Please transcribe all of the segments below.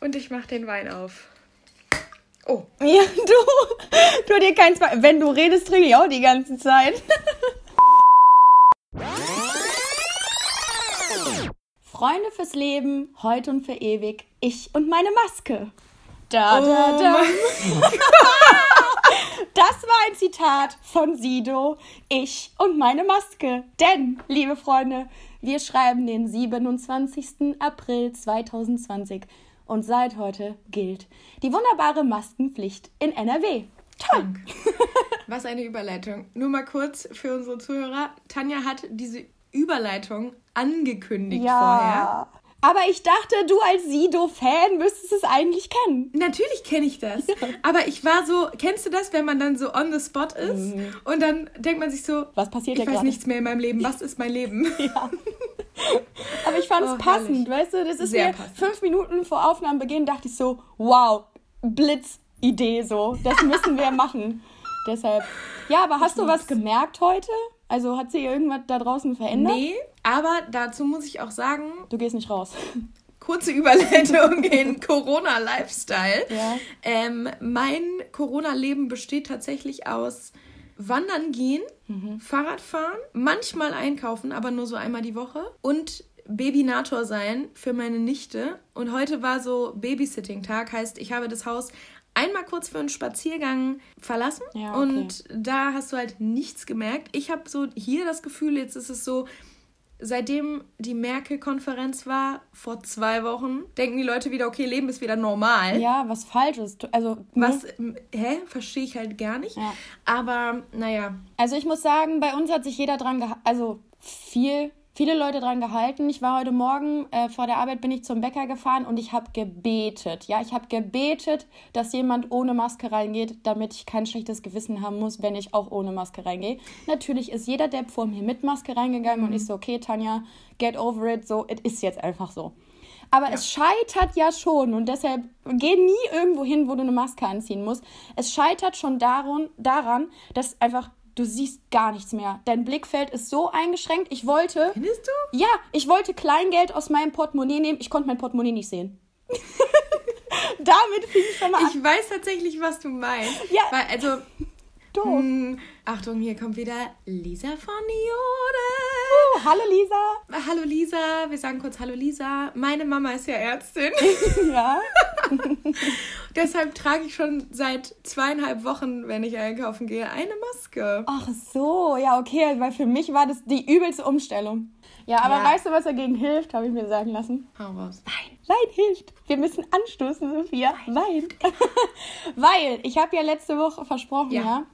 Und ich mach den Wein auf. Oh. Ja, du. Du dir kein Zwei. Wenn du redest, trinke ich auch die ganze Zeit. Freunde fürs Leben, heute und für ewig. Ich und meine Maske. Da, da, Oh da. mein- Das war ein Zitat von Sido. Ich und meine Maske. Denn, liebe Freunde, wir schreiben den 27. April 2020. Und seit heute gilt die wunderbare Maskenpflicht in NRW. Toll. Was eine Überleitung. Nur mal kurz für unsere Zuhörer. Tanja hat diese Überleitung angekündigt vorher. Aber ich dachte, du als Sido-Fan müsstest es eigentlich kennen. Natürlich kenne ich das. Aber ich war so, kennst du das, wenn man dann so on the spot ist und dann denkt man sich so, Mhm. Was passiert ich weiß gerade? nichts mehr in meinem Leben, was ist mein Leben? Ja. Aber ich fand es Oh, passend, herrlich. weißt du? Das ist Sehr mir passend. fünf Minuten vor Aufnahmebeginn dachte ich so, wow, Blitzidee so. Das müssen wir machen. Deshalb. Ja, aber hast du was gemerkt heute? Also hat sich irgendwas da draußen verändert? Nee, aber dazu muss ich auch sagen, Du gehst nicht raus. kurze Überleitung in Corona-Lifestyle. Ja. Ähm, mein Corona-Leben besteht tatsächlich aus Wandern gehen, Mhm. Fahrradfahren, manchmal einkaufen, aber nur so einmal die Woche und Babynator sein für meine Nichte. Und heute war so Babysitting-Tag, heißt, ich habe das Haus einmal kurz für einen Spaziergang verlassen Ja, okay. und da hast du halt nichts gemerkt. Ich habe so hier das Gefühl, jetzt ist es so, seitdem die Merkel-Konferenz war, vor zwei Wochen, denken die Leute wieder, okay, Leben ist wieder normal. Ja, was falsch ist. Also, Was, ne? ähm, hä? Verstehe ich halt gar nicht. Ja. Aber, naja, Also ich muss sagen, bei uns hat sich jeder dran gehalten, also viel, viele Leute dran gehalten. Ich war heute Morgen äh, vor der Arbeit, bin ich zum Bäcker gefahren und ich habe gebetet. Ja, ich habe gebetet, dass jemand ohne Maske reingeht, damit ich kein schlechtes Gewissen haben muss, wenn ich auch ohne Maske reingehe. Natürlich ist jeder Depp vor mir mit Maske reingegangen und ich so, okay, Tanja, get over it, so, es ist jetzt einfach so. Aber es scheitert ja schon und deshalb geh nie irgendwo hin, wo du eine Maske anziehen musst. Es scheitert schon daran, daran, dass einfach du siehst gar nichts mehr. Dein Blickfeld ist so eingeschränkt. Ich wollte, findest du? ja, ich wollte Kleingeld aus meinem Portemonnaie nehmen. Ich konnte mein Portemonnaie nicht sehen. Damit fing ich schon mal an. Ich weiß tatsächlich, was du meinst. Ja. Weil, also, Doof. hm, Achtung, hier kommt wieder Lisa von Jode. Oh, hallo Lisa. Hallo Lisa, wir sagen kurz Hallo Lisa. Meine Mama ist ja Ärztin. Ja. Deshalb trage ich schon seit zweieinhalb Wochen, wenn ich einkaufen gehe, eine Maske. Ach so, ja, okay, weil für mich war das die übelste Umstellung. Ja, aber Ja. weißt du, was dagegen hilft, habe ich mir sagen lassen? Hau raus. Wein. Wein hilft. Wir müssen anstoßen, Sophia. Wein. Weil, ich habe ja letzte Woche versprochen, ja, Ja.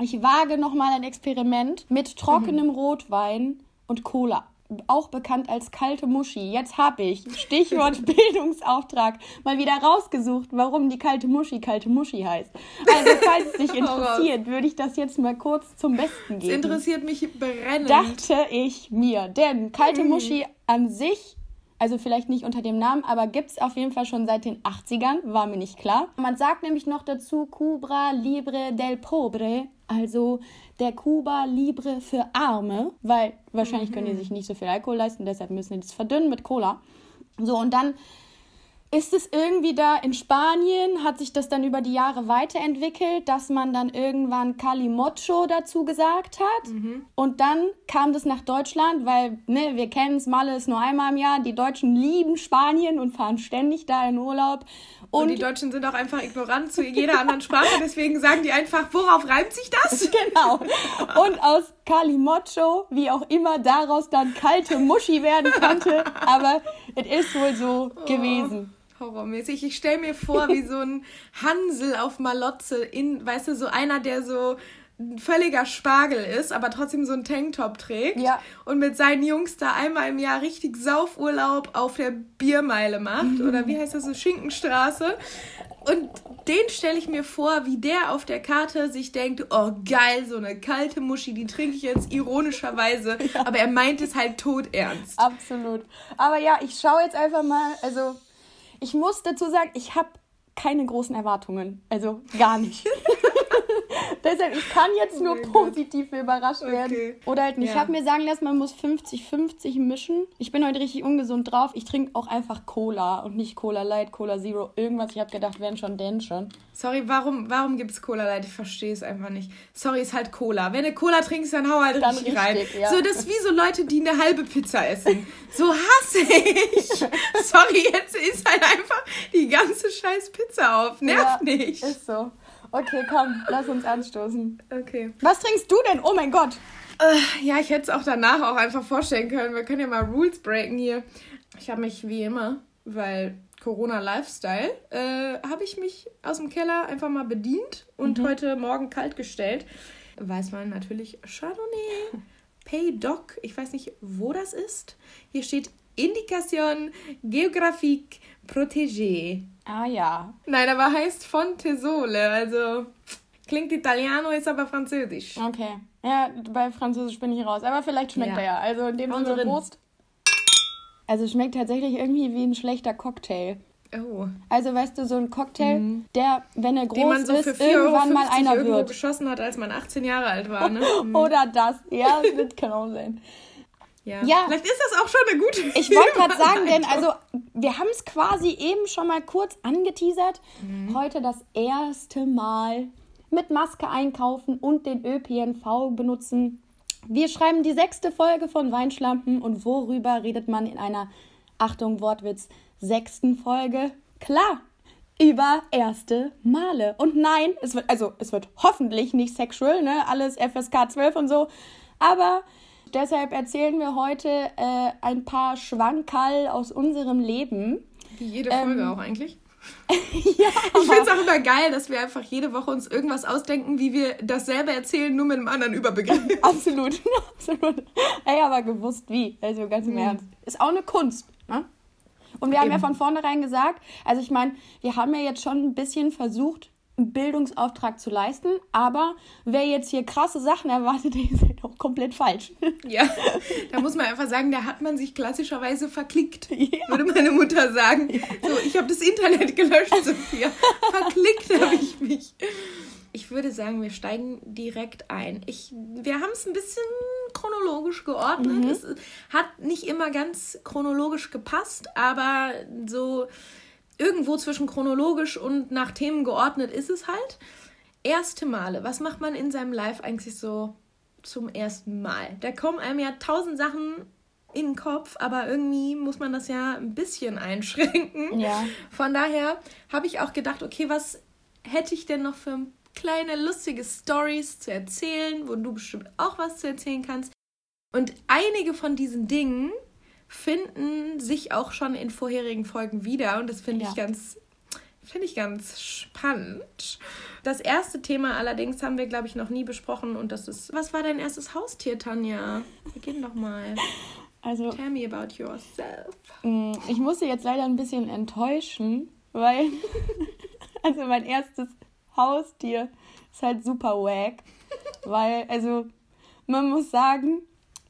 Ich wage nochmal ein Experiment mit trockenem Rotwein und Cola. Auch bekannt als kalte Muschi. Jetzt habe ich, Stichwort Bildungsauftrag, mal wieder rausgesucht, warum die kalte Muschi kalte Muschi heißt. Also, falls es dich raus. interessiert, würde ich das jetzt mal kurz zum Besten Es geben interessiert mich brennend. dachte ich mir. Denn kalte Mhm. Muschi an sich, also vielleicht nicht unter dem Namen, aber gibt es auf jeden Fall schon seit den 80ern, war mir nicht klar. Man sagt nämlich noch dazu Cuba Libre del Pobre, also der Cuba Libre für Arme, weil wahrscheinlich können die Mhm. sich nicht so viel Alkohol leisten, deshalb müssen die das verdünnen mit Cola. So, und dann ist es irgendwie da in Spanien, hat sich das dann über die Jahre weiterentwickelt, dass man dann irgendwann Calimocho dazu gesagt hat. Und dann kam das nach Deutschland, weil, ne, wir kennen es, Malle ist nur einmal im Jahr. Die Deutschen lieben Spanien und fahren ständig da in Urlaub. Und, Und, die Deutschen sind auch einfach ignorant zu jeder anderen Sprache, deswegen sagen die einfach, worauf reimt sich das? genau. Und aus Calimocho, wie auch immer daraus dann kalte Muschi werden konnte. Aber es ist wohl so gewesen. Horrormäßig. Ich stelle mir vor, wie so ein Hansel auf Malotze in, weißt du, so einer, der so ein völliger Spargel ist, aber trotzdem so einen Tanktop trägt Ja. und mit seinen Jungs da einmal im Jahr richtig Saufurlaub auf der Biermeile macht oder wie heißt das so Schinkenstraße und den stelle ich mir vor, wie der auf der Karte sich denkt, oh geil, so eine kalte Muschi, die trinke ich jetzt ironischerweise, aber er meint es halt todernst. Absolut. Aber ja, ich schaue jetzt einfach mal, also ich muss dazu sagen, ich habe keine großen Erwartungen. Also gar nicht. Deshalb, ich kann jetzt nur Oh positiv überrascht werden. Okay. Oder halt nicht. Ich Ja. habe mir sagen lassen, man muss 50-50 mischen. Ich bin heute richtig ungesund drauf. Ich trinke auch einfach Cola und nicht Cola Light, Cola Zero, irgendwas. Ich habe gedacht, wenn schon, denn schon. Sorry, warum, warum gibt es Cola Light? Ich verstehe es einfach nicht. Sorry, ist halt Cola. Wenn du Cola trinkst, dann hau halt Dann richtig, rein. ja. So, das ist wie so Leute, die eine halbe Pizza essen. So hasse ich. Sorry, jetzt ist halt einfach die ganze scheiß Pizza auf. Nervt Ja, nicht. Ist so. Okay, komm, lass uns anstoßen. Okay. Was trinkst du denn? Oh mein Gott. Äh, ja, ich hätte es auch danach auch einfach vorstellen können. Wir können ja mal Rules breaken hier. Ich habe mich wie immer, weil Corona Lifestyle, äh, habe ich mich aus dem Keller einfach mal bedient und heute Morgen kalt gestellt. Weißwein natürlich Chardonnay, Paydoc, ich weiß nicht, wo das ist. Hier steht Indication géographique protégée. Ah ja. Nein, aber heißt Fontesole, also klingt Italiano, ist aber französisch. Okay. Ja, bei Französisch bin ich raus. Aber vielleicht schmeckt Ja. er ja. Also in dem Sinne drin. Prost. Also schmeckt tatsächlich irgendwie wie ein schlechter Cocktail. Oh. Also weißt du, so ein Cocktail, der, wenn er groß so ist, 4,50 Euro irgendwann mal einer irgendwo wird. geschossen hat, als man 18 Jahre alt war. Ne? Mhm. Oder das. Ja, das kann auch sein. Ja. Ja. Vielleicht ist das auch schon eine gute Ich wollte gerade sagen, denn also wir haben es quasi eben schon mal kurz angeteasert. Mhm. Heute das erste Mal mit Maske einkaufen und den ÖPNV benutzen. Wir schreiben die sechste Folge von Weinschlampen und worüber redet man in einer, Achtung, Wortwitz, sechsten Folge? Klar, über erste Male. Und nein, es wird, also es wird hoffentlich nicht sexual, ne? Alles FSK 12 und so. Aber deshalb erzählen wir heute äh, ein paar Schwankerl aus unserem Leben. Wie jede Folge Ähm, auch eigentlich. ja, Ich finde es auch immer geil, dass wir einfach jede Woche uns irgendwas ausdenken, wie wir dasselbe erzählen, nur mit einem anderen Überbegriff. absolut, absolut. Ey, aber gewusst wie, also ganz im Ernst. Ist auch eine Kunst, ne? Und wir haben ja Eben. von vornherein gesagt, also ich meine, wir haben ja jetzt schon ein bisschen versucht, einen Bildungsauftrag zu leisten, aber wer jetzt hier krasse Sachen erwartet, ist auch komplett falsch. Ja, da muss man einfach sagen, da hat man sich klassischerweise verklickt, Ja. würde meine Mutter sagen. So, ich habe das Internet gelöscht, Sophia. Verklickt habe ich mich. Ich würde sagen, wir steigen direkt ein. Ich, wir haben es ein bisschen chronologisch geordnet. Es hat nicht immer ganz chronologisch gepasst, aber so irgendwo zwischen chronologisch und nach Themen geordnet ist es halt. Erste Male. Was macht man in seinem Live eigentlich so zum ersten Mal? Da kommen einem ja tausend Sachen in den Kopf, aber irgendwie muss man das ja ein bisschen einschränken. Ja. Von daher habe ich auch gedacht, okay, was hätte ich denn noch für kleine lustige Stories zu erzählen, wo du bestimmt auch was zu erzählen kannst. Und einige von diesen Dingen finden sich auch schon in vorherigen Folgen wieder und das finde Ja. ich ganz finde ich ganz spannend. Das erste Thema allerdings haben wir glaube ich noch nie besprochen und das ist was war dein erstes Haustier, Tanja? Beginn doch mal. Also Tell me about yourself. Mm, Ich musste jetzt leider ein bisschen enttäuschen, weil also mein erstes Haustier ist halt super wack, weil also man muss sagen,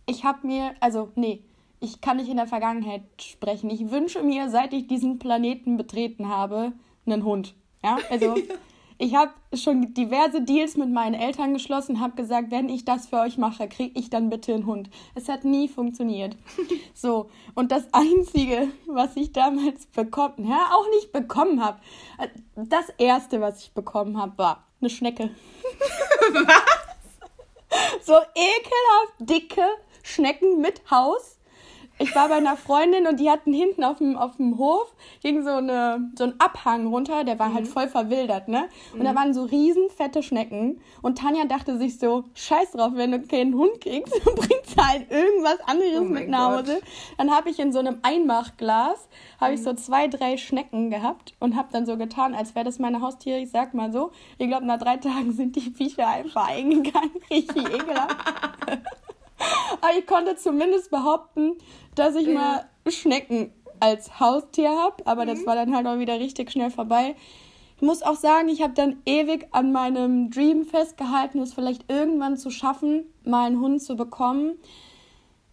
ich habe mir also nee, ich kann nicht in der Vergangenheit sprechen. Ich wünsche mir, seit ich diesen Planeten betreten habe, einen Hund. Ja, also ich habe schon diverse Deals mit meinen Eltern geschlossen, habe gesagt, wenn ich das für euch mache, kriege ich dann bitte einen Hund. Es hat nie funktioniert. So, und das Einzige, was ich damals bekommen, ja, auch nicht bekommen habe, das Erste, was ich bekommen habe, war eine Schnecke. was? So ekelhaft dicke Schnecken mit Haus. Ich war bei einer Freundin und die hatten hinten auf dem, auf dem Hof ging so, eine, so ein Abhang runter, der war halt voll verwildert, ne? Und da waren so riesen fette Schnecken. Und Tanja dachte sich so, scheiß drauf, wenn du keinen Hund kriegst, dann bringst du halt irgendwas anderes Oh mit nach Gott. Hause. Dann habe ich in so einem Einmachglas, habe ich so zwei, drei Schnecken gehabt und habe dann so getan, als wäre das meine Haustiere. Ich sag mal so, ich glaube, nach drei Tagen sind die Viecher einfach eingegangen. Richtig ekelhaft. Aber ich konnte zumindest behaupten, dass ich Ja. mal Schnecken als Haustier habe. Aber das war dann halt auch wieder richtig schnell vorbei. Ich muss auch sagen, ich habe dann ewig an meinem Dream festgehalten, es vielleicht irgendwann zu schaffen, mal einen Hund zu bekommen.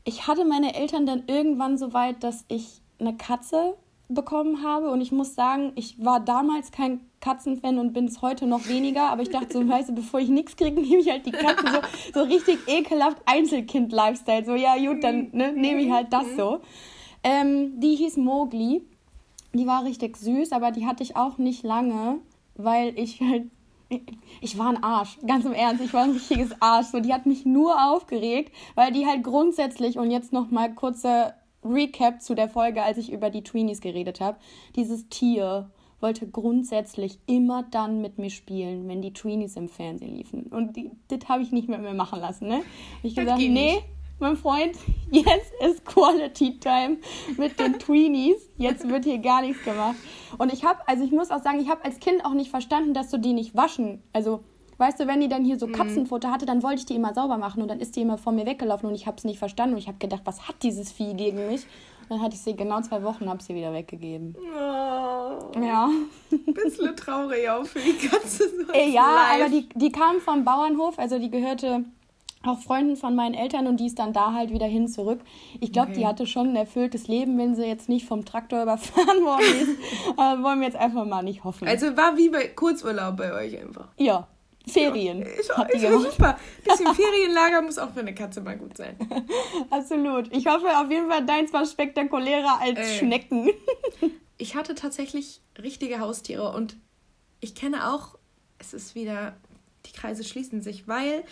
Ich hatte meine Eltern dann irgendwann so weit, dass ich eine Katze bekommen habe. Und ich muss sagen, ich war damals kein Katzenfan und bin es heute noch weniger. Aber ich dachte so, weißt du, bevor ich nichts kriege, nehme ich halt die Katzen so, so richtig ekelhaft Einzelkind-Lifestyle. So, ja, gut, dann ne, nehme ich halt das so. Ähm, die hieß Mowgli. Die war richtig süß, aber die hatte ich auch nicht lange, weil ich halt ich war ein Arsch, ganz im Ernst, ich war ein richtiges Arsch. So, die hat mich nur aufgeregt, weil die halt grundsätzlich, und jetzt nochmal kurzer Recap zu der Folge, als ich über die Tweenies geredet habe, dieses Tier wollte grundsätzlich immer dann mit mir spielen, wenn die Tweenies im Fernsehen liefen. Und die, das habe ich nicht mit mir machen lassen. Ne? Ich gesagt, nee, nicht. mein Freund, jetzt ist Quality Time mit den Tweenies. Jetzt wird hier gar nichts gemacht. Und ich habe, also ich muss auch sagen, ich habe als Kind auch nicht verstanden, dass du die nicht waschen. Also Weißt du, wenn die dann hier so mhm. Katzenfutter hatte, dann wollte ich die immer sauber machen und dann ist die immer vor mir weggelaufen und ich habe es nicht verstanden und ich habe gedacht, was hat dieses Vieh gegen mich? Und dann hatte ich sie genau zwei Wochen, habe sie wieder weggegeben. Oh, ja. Bisschen traurig auch für die Katze. So äh, ja, live. aber die, die kam vom Bauernhof, also die gehörte auch Freunden von meinen Eltern und die ist dann da halt wieder hin zurück. Ich glaube, okay. die hatte schon ein erfülltes Leben, wenn sie jetzt nicht vom Traktor überfahren worden ist. aber wollen wir jetzt einfach mal nicht hoffen. Also war wie bei Kurzurlaub bei euch einfach. Ja, Ferien. Hat die ist super. Bisschen Ferienlager muss auch für eine Katze mal gut sein. Absolut. Ich hoffe auf jeden Fall, deins war spektakulärer als äh, Schnecken. ich hatte tatsächlich richtige Haustiere und ich kenne auch, es ist wieder, die Kreise schließen sich, weil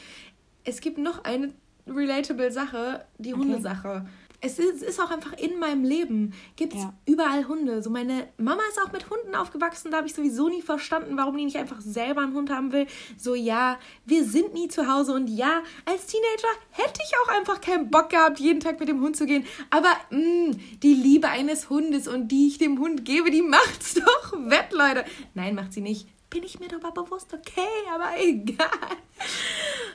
es gibt noch eine relatable Sache, die okay. Hundesache es ist, ist, auch einfach in meinem Leben. Gibt es ja. überall Hunde. So meine Mama ist auch mit Hunden aufgewachsen. Da habe ich sowieso nie verstanden, warum die nicht einfach selber einen Hund haben will. So, ja, wir sind nie zu Hause. Und ja, als Teenager hätte ich auch einfach keinen Bock gehabt, jeden Tag mit dem Hund zu gehen. Aber mh, mm, die Liebe eines Hundes und die ich dem Hund gebe, die macht's doch wett, Leute. Nein, macht sie nicht. Bin ich mir darüber bewusst, okay, aber egal.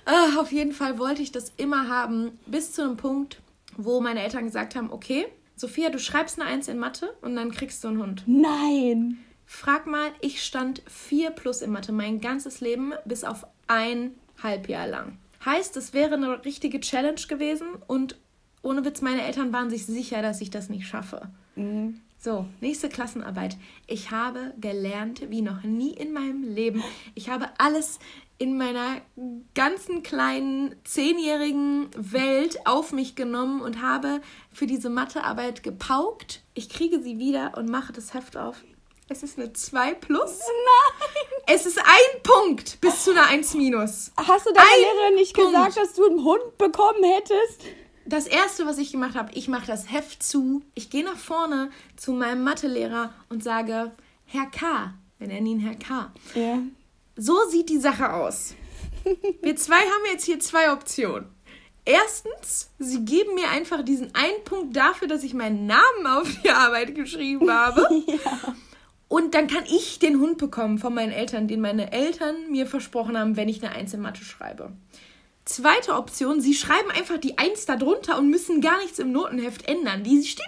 Ach, auf jeden Fall wollte ich das immer haben, bis zu einem Punkt, wo meine Eltern gesagt haben, okay, Sophia, du schreibst eine Eins in Mathe und dann kriegst du einen Hund. Nein. Frag mal, ich stand 4 plus in Mathe mein ganzes Leben bis auf ein Halbjahr lang. Heißt, es wäre eine richtige Challenge gewesen und ohne Witz, meine Eltern waren sich sicher, dass ich das nicht schaffe. Mhm. So, nächste Klassenarbeit. Ich habe gelernt wie noch nie in meinem Leben. Ich habe alles in meiner ganzen kleinen zehnjährigen Welt auf mich genommen und habe für diese Mathearbeit gepaukt. Ich kriege sie wieder und mache das Heft auf. Es ist eine 2 plus. Nein! Es ist ein Punkt bis zu einer 1 minus. Hast du deiner Lehrerin nicht Punkt. gesagt, dass du einen Hund bekommen hättest? Das erste, was ich gemacht habe, ich mache das Heft zu. Ich gehe nach vorne zu meinem Mathelehrer und sage, Herr K., wir nennen ihn Herr K. Ja. So sieht die Sache aus. Wir zwei haben jetzt hier zwei Optionen. Erstens, sie geben mir einfach diesen einen Punkt dafür, dass ich meinen Namen auf die Arbeit geschrieben habe. ja. Und dann kann ich den Hund bekommen von meinen Eltern, den meine Eltern mir versprochen haben, wenn ich eine Einzelmatte schreibe. Zweite Option, sie schreiben einfach die Eins darunter und müssen gar nichts im Notenheft ändern. Die steht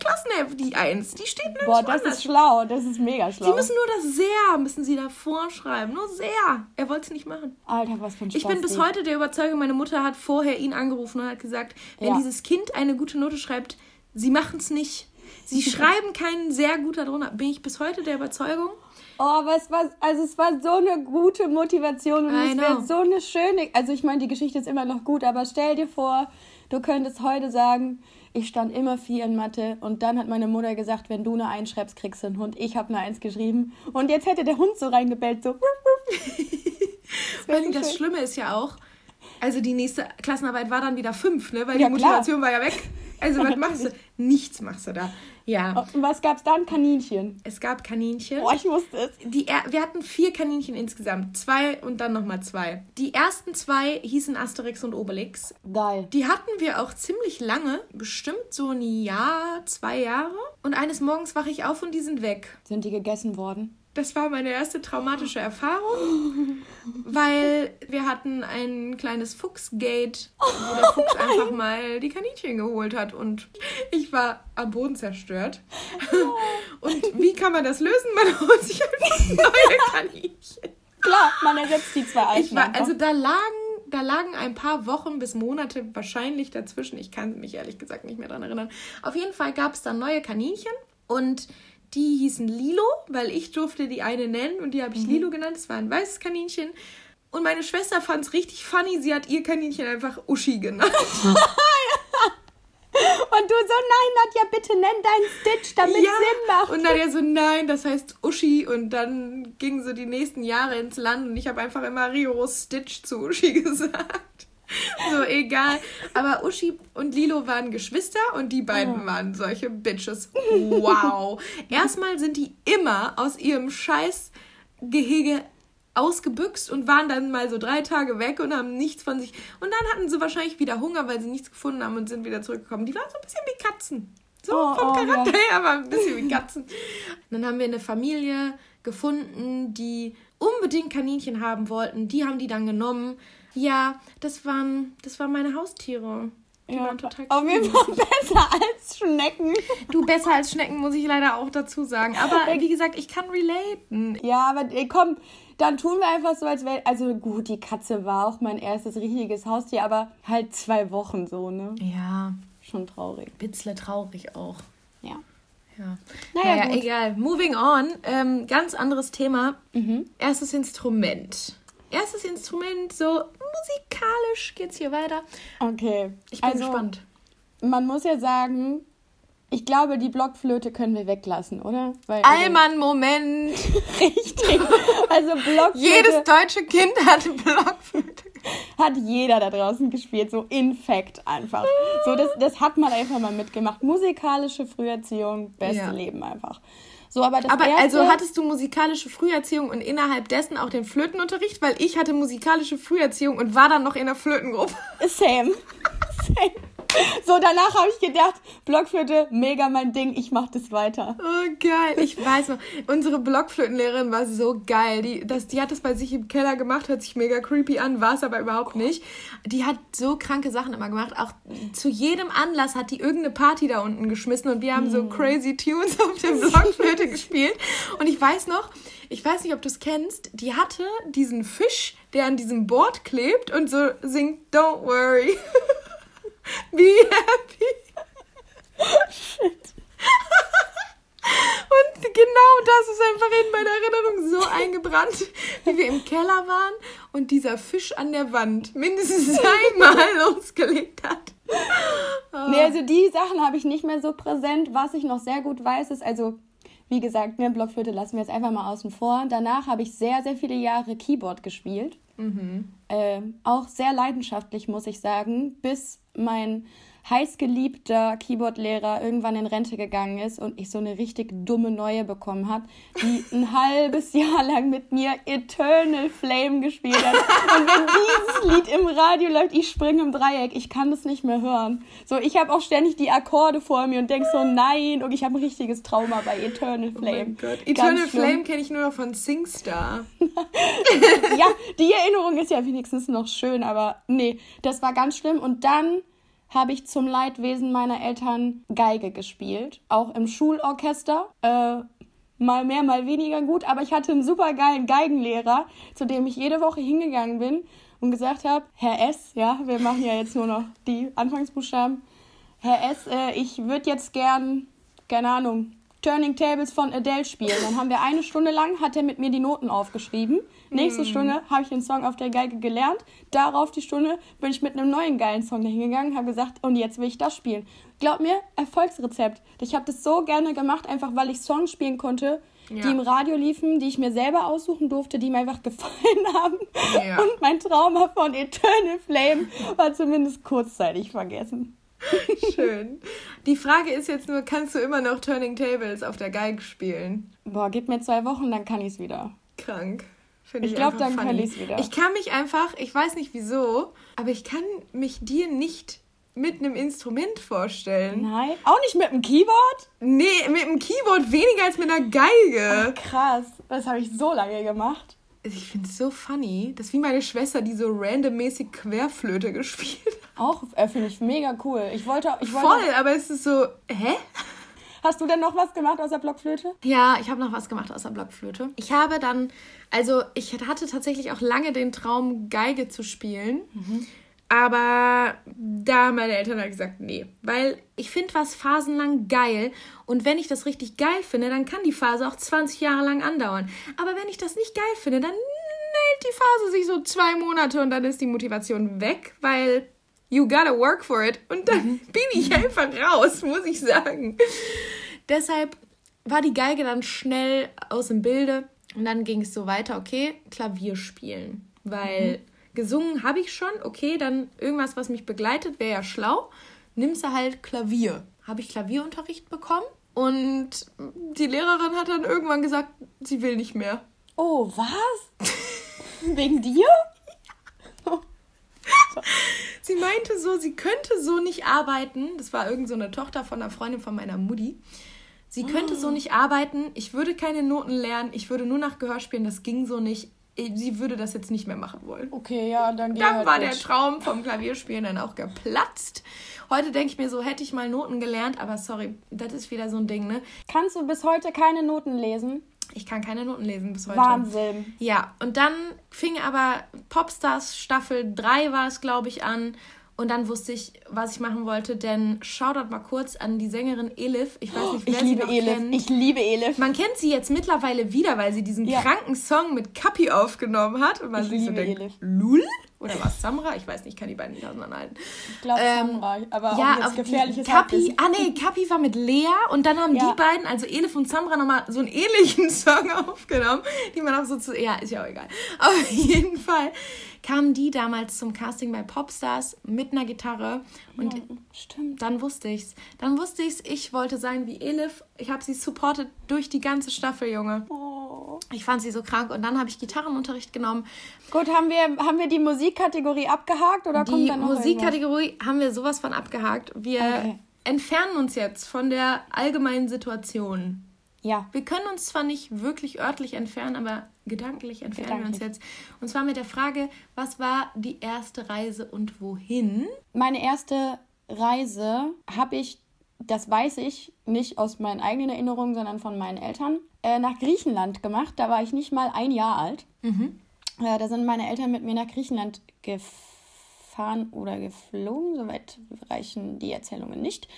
Klassenheft, die Eins. Die steht nicht Boah, das anders. ist schlau. Das ist mega schlau. Sie müssen nur das sehr, müssen sie da vorschreiben. Nur sehr. Er wollte es nicht machen. Alter, was für ein Spaß. Ich bin bis heute der Überzeugung, meine Mutter hat vorher ihn angerufen und hat gesagt, wenn ja. dieses Kind eine gute Note schreibt, sie machen es nicht. Sie schreiben keinen sehr gut darunter. Bin ich bis heute der Überzeugung. Oh, aber es war, also es war so eine gute Motivation und I es wäre so eine schöne, also ich meine, die Geschichte ist immer noch gut, aber stell dir vor, du könntest heute sagen, ich stand immer vier in Mathe und dann hat meine Mutter gesagt, wenn du eine Eins schreibst, kriegst du einen Hund. Ich habe eine Eins geschrieben und jetzt hätte der Hund so reingebellt, so. das, das Schlimme ist ja auch, also die nächste Klassenarbeit war dann wieder fünf, ne? Weil ja, die Motivation klar. war ja weg. Also was machst du? Nichts machst du da. Ja. Und was gab es dann? Kaninchen. Es gab Kaninchen. Oh, ich wusste es. Die, wir hatten vier Kaninchen insgesamt. Zwei und dann nochmal zwei. Die ersten zwei hießen Asterix und Obelix. Geil. Die hatten wir auch ziemlich lange. Bestimmt so ein Jahr, zwei Jahre. Und eines Morgens wache ich auf und die sind weg. Sind die gegessen worden? Das war meine erste traumatische Erfahrung, weil wir hatten ein kleines Fuchsgate, wo der Fuchs einfach mal die Kaninchen geholt hat und ich war am Boden zerstört. Und wie kann man das lösen? Man holt sich einfach neue Kaninchen. Klar, man ersetzt die zwei alten. War, also da lagen da lagen ein paar Wochen bis Monate wahrscheinlich dazwischen. Ich kann mich ehrlich gesagt nicht mehr daran erinnern. Auf jeden Fall gab es dann neue Kaninchen Und die hießen Lilo, weil ich durfte die eine nennen und die habe ich Mhm. Lilo genannt. Das war ein weißes Kaninchen. Und meine Schwester fand es richtig funny. Sie hat ihr Kaninchen einfach Uschi genannt. Und du so, nein, Nadja, bitte nenn deinen Stitch, damit es Sinn macht. Und er so, nein, das heißt Uschi. Und dann gingen so die nächsten Jahre ins Land und ich habe einfach immer rigoros Stitch zu Uschi gesagt. So, egal. Aber Uschi und Lilo waren Geschwister und die beiden waren solche Bitches. Wow. Erstmal sind die immer aus ihrem Scheißgehege ausgebüxt und waren dann mal so drei Tage weg und haben nichts von sich. Und dann hatten sie wahrscheinlich wieder Hunger, weil sie nichts gefunden haben und sind wieder zurückgekommen. Die waren so ein bisschen wie Katzen. So Oh, vom oh, Charakter ja. her, aber ein bisschen wie Katzen. Und dann haben wir eine Familie gefunden, die unbedingt Kaninchen haben wollten. Die haben die dann genommen. Ja, das waren, das waren meine Haustiere. Die Ja, waren total auf jeden. Fall besser als Schnecken. Du, besser als Schnecken, muss ich leider auch dazu sagen. Aber wie gesagt, ich kann relaten. Ja, aber komm, dann tun wir einfach so, als wäre. Also gut, die Katze war auch mein erstes richtiges Haustier, aber halt zwei Wochen so, ne? Ja, Schon traurig. Bitzle traurig auch. Ja. Ja. Naja, Naja, egal. Moving on. Ähm, ganz anderes Thema. Mhm. Erstes Instrument. Erstes Instrument, so musikalisch geht's hier weiter. Okay. Ich bin also, gespannt. Man muss ja sagen, ich glaube, die Blockflöte können wir weglassen, oder? Weil, also- Allmann, Moment. Richtig. Also Blockflöte Jedes deutsche Kind hat Blockflöte. Hat jeder da draußen gespielt, so in fact einfach. So, das, das hat man einfach mal mitgemacht. Musikalische Früherziehung, beste Ja. Leben einfach. So, aber das Aber erste, also hattest du musikalische Früherziehung und innerhalb dessen auch den Flötenunterricht? Weil ich hatte musikalische Früherziehung und war dann noch in der Flötengruppe. Same. Same. So, danach habe ich gedacht, Blockflöte, mega mein Ding, ich mach das weiter. Oh, geil. Ich weiß noch, unsere Blockflötenlehrerin war so geil. Die, das, die hat das bei sich im Keller gemacht, hört sich mega creepy an, war es aber überhaupt nicht. Die hat so kranke Sachen immer gemacht. Auch zu jedem Anlass hat die irgendeine Party da unten geschmissen und wir haben so crazy Tunes auf der Blockflöte gespielt. Und ich weiß noch, ich weiß nicht, ob du es kennst, die hatte diesen Fisch, der an diesem Board klebt und so singt Don't worry. Be happy. Und genau das ist einfach in meiner Erinnerung so eingebrannt, wie wir im Keller waren und dieser Fisch an der Wand mindestens einmal losgelegt hat. Nee, also die Sachen habe ich nicht mehr so präsent. Was ich noch sehr gut weiß, ist also, wie gesagt, ne, Blockflöte lassen wir jetzt einfach mal außen vor. Danach habe ich sehr, sehr viele Jahre Keyboard gespielt. Ähm, auch sehr leidenschaftlich, muss ich sagen, bis mein heißgeliebter Keyboardlehrer irgendwann in Rente gegangen ist und ich so eine richtig dumme neue bekommen hat, die ein halbes Jahr lang mit mir Eternal Flame gespielt hat. Und wenn dieses Lied im Radio läuft, ich springe im Dreieck, ich kann das nicht mehr hören. So, ich habe auch ständig die Akkorde vor mir und denk so, nein, und ich habe ein richtiges Trauma bei Eternal Flame. Oh Gott. Eternal. Flame kenne ich nur noch von SingStar. ja, die Erinnerung ist ja wenigstens noch schön, aber nee, das war ganz schlimm. Und dann habe ich zum Leidwesen meiner Eltern Geige gespielt, auch im Schulorchester. Äh, mal mehr, mal weniger gut, aber ich hatte einen super geilen Geigenlehrer, zu dem ich jede Woche hingegangen bin und gesagt habe, Herr S, ja, wir machen ja jetzt nur noch die Anfangsbuchstaben. Herr S, äh, ich würde jetzt gern, keine Ahnung, Turning Tables von Adele spielen. Dann haben wir eine Stunde lang, hat er mit mir die Noten aufgeschrieben. Nächste Stunde habe ich den Song auf der Geige gelernt. Darauf die Stunde bin ich mit einem neuen geilen Song dahingegangen, habe gesagt, und jetzt will ich das spielen. Glaub mir, Erfolgsrezept. Ich habe das so gerne gemacht, einfach weil ich Songs spielen konnte, Ja. die im Radio liefen, die ich mir selber aussuchen durfte, die mir einfach gefallen haben. Ja. Und mein Trauma von Eternal Flame war zumindest kurzzeitig vergessen. Schön. Die Frage ist jetzt nur, kannst du immer noch Turning Tables auf der Geige spielen? Boah, gib mir zwei Wochen, dann kann ich es wieder. Krank. Finde Ich glaub, einfach dann kann funny. ich's wieder. Ich kann mich einfach, ich weiß nicht wieso, aber ich kann mich dir nicht mit einem Instrument vorstellen. Nein. Auch nicht mit dem Keyboard? Nee, mit einem Keyboard weniger als mit einer Geige. Krass. Das habe ich so lange gemacht. Ich finde es so funny. Das ist wie meine Schwester, die so randommäßig Querflöte gespielt hat. Auch äh, finde ich mega cool. Ich wollte, ich wollte. Voll, aber es ist so, hä? Hast du denn noch was gemacht außer Blockflöte? Ja, ich habe noch was gemacht außer Blockflöte. Ich habe dann, also ich hatte tatsächlich auch lange den Traum, Geige zu spielen. Aber da haben meine Eltern halt gesagt, nee. Weil ich finde was phasenlang geil. Und wenn ich das richtig geil finde, dann kann die Phase auch 20 Jahre lang andauern. Aber wenn ich das nicht geil finde, dann hält die Phase sich so zwei Monate und dann ist die Motivation weg, weil you gotta work for it. Und dann Mhm. bin ich einfach raus, muss ich sagen. Deshalb war die Geige dann schnell aus dem Bilde und dann ging es so weiter, okay, Klavier spielen. Weil Mhm. gesungen habe ich schon, okay, dann irgendwas, was mich begleitet, wäre ja schlau. Nimmst du halt Klavier. Habe ich Klavierunterricht bekommen und die Lehrerin hat dann irgendwann gesagt, sie will nicht mehr. Oh, was? Wegen dir? Sie meinte so, sie könnte so nicht arbeiten. Das war irgend so eine Tochter von einer Freundin von meiner Mutti. Sie könnte so nicht arbeiten. Ich würde keine Noten lernen. Ich würde nur nach Gehör spielen. Das ging so nicht. Sie würde das jetzt nicht mehr machen wollen. Okay, ja, dann geh Dann halt war mit. der Traum vom Klavierspielen dann auch geplatzt. Heute denke ich mir so, hätte ich mal Noten gelernt, aber sorry, das ist wieder so ein Ding, ne? Kannst du bis heute keine Noten lesen? Ich kann keine Noten lesen bis heute. Wahnsinn. Ja, und dann fing aber Popstars Staffel 3 war es, glaube ich, an. Und dann wusste ich, was ich machen wollte, denn Shoutout mal kurz an die Sängerin Elif. Ich weiß nicht, wer Ich sie liebe noch Elif. kennt. Ich liebe Elif. Man kennt sie jetzt mittlerweile wieder, weil sie diesen Ja. kranken Song mit Kapi aufgenommen hat. Und man Ich sich so denkt, Elif. Lul? Oder was, Samra? Ich weiß nicht, ich kann die beiden nicht auseinanderhalten. Ich glaube, Ähm, Samra. Aber ja, auch jetzt gefährliches Kapi, ah nee, Kapi war mit Lea und dann haben Ja. die beiden, also Elif und Samra, nochmal so einen ähnlichen Song aufgenommen, die man auch so zu, ja, ist ja auch egal. Auf jeden Fall kamen die damals zum Casting bei Popstars mit einer Gitarre und Ja, stimmt. dann wusste ich's. Dann wusste ich's, ich wollte sein wie Elif. Ich habe sie supportet durch die ganze Staffel, Junge. Oh. Ich fand sie so krank und dann habe ich Gitarrenunterricht genommen. Gut, haben wir, haben wir die Musikkategorie abgehakt oder kommt Die da noch irgendwas? Musikkategorie haben wir sowas von abgehakt. Wir Okay. entfernen uns jetzt von der allgemeinen Situation. Ja. Wir können uns zwar nicht wirklich örtlich entfernen, aber gedanklich entfernen wir uns Gedanklich. jetzt. Und zwar mit der Frage, was war die erste Reise und wohin? Meine erste Reise habe ich, das weiß ich, nicht aus meinen eigenen Erinnerungen, sondern von meinen Eltern, äh, nach Griechenland gemacht. Da war ich nicht mal ein Jahr alt. Äh, da sind meine Eltern mit mir nach Griechenland gefahren oder geflogen. Soweit reichen die Erzählungen nicht.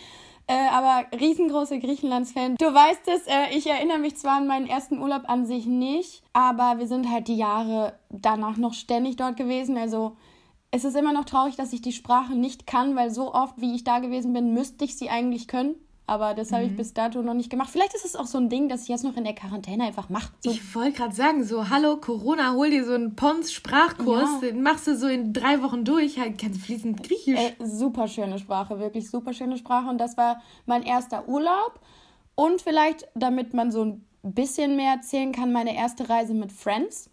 Äh, aber riesengroße Griechenlands-Fan. Du weißt es, äh, ich erinnere mich zwar an meinen ersten Urlaub an sich nicht, aber wir sind halt die Jahre danach noch ständig dort gewesen. Also es ist immer noch traurig, dass ich die Sprache nicht kann, weil so oft, wie ich da gewesen bin, müsste ich sie eigentlich können. Aber das habe ich bis dato noch nicht gemacht. Vielleicht ist es auch so ein Ding, dass ich jetzt noch in der Quarantäne einfach mache. So, Ich wollte gerade sagen, so, hallo Corona, hol dir so einen Pons-Sprachkurs, Ja. den machst du so in drei Wochen durch, halt kannst fließend Griechisch. Ey, super schöne Sprache, wirklich super schöne Sprache. Und das war mein erster Urlaub. Und vielleicht, damit man so ein bisschen mehr erzählen kann, meine erste Reise mit Friends.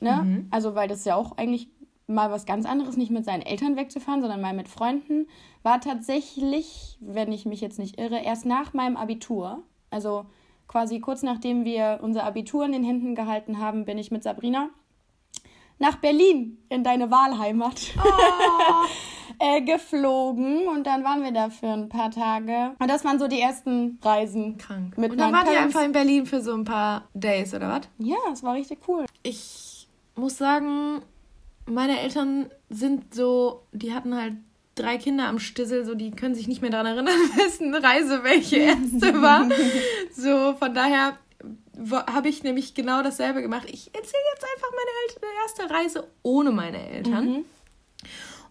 Ne? Also, weil das ist ja auch eigentlich mal was ganz anderes, nicht mit seinen Eltern wegzufahren, sondern mal mit Freunden. War tatsächlich, wenn ich mich jetzt nicht irre, erst nach meinem Abitur. Also quasi kurz nachdem wir unser Abitur in den Händen gehalten haben, bin ich mit Sabrina nach Berlin in deine Wahlheimat äh, geflogen und dann waren wir da für ein paar Tage. Und das waren so die ersten Reisen. Krank. Mit und dann ihr Parents. einfach in Berlin für so ein paar Days, oder was? Ja, es war richtig cool. Ich muss sagen, meine Eltern sind so, die hatten halt drei Kinder am Stissel, so die können sich nicht mehr daran erinnern, wessen Reise welche erste war. So, von daher habe ich nämlich genau dasselbe gemacht. Ich erzähle jetzt einfach meine erste Reise ohne meine Eltern.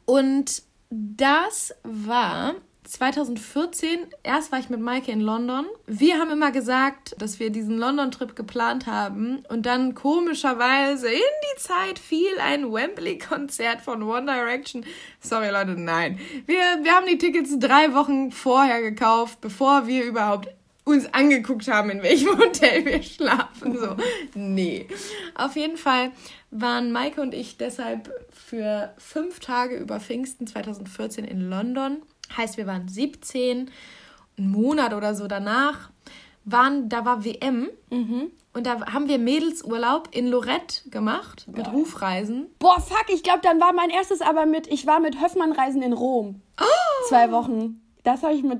Und das war 2014. Erst war ich mit Maike in London. Wir haben immer gesagt, dass wir diesen London-Trip geplant haben. Und dann komischerweise in die Zeit fiel ein Wembley-Konzert von One Direction. Sorry, Leute, nein. Wir, wir haben die Tickets drei Wochen vorher gekauft, bevor wir überhaupt uns angeguckt haben, in welchem Hotel wir schlafen. So, nee. Auf jeden Fall waren Maike und ich deshalb für fünf Tage über Pfingsten 2014 in London. Heißt, wir waren 17, einen Monat oder so danach. Waren, da war WM und da haben wir Mädelsurlaub in Lorette gemacht mit Rufreisen. Boah, fuck, ich glaube, dann war mein erstes aber mit, ich war mit Höffmann-Reisen in Rom. Zwei Wochen. Das habe ich mit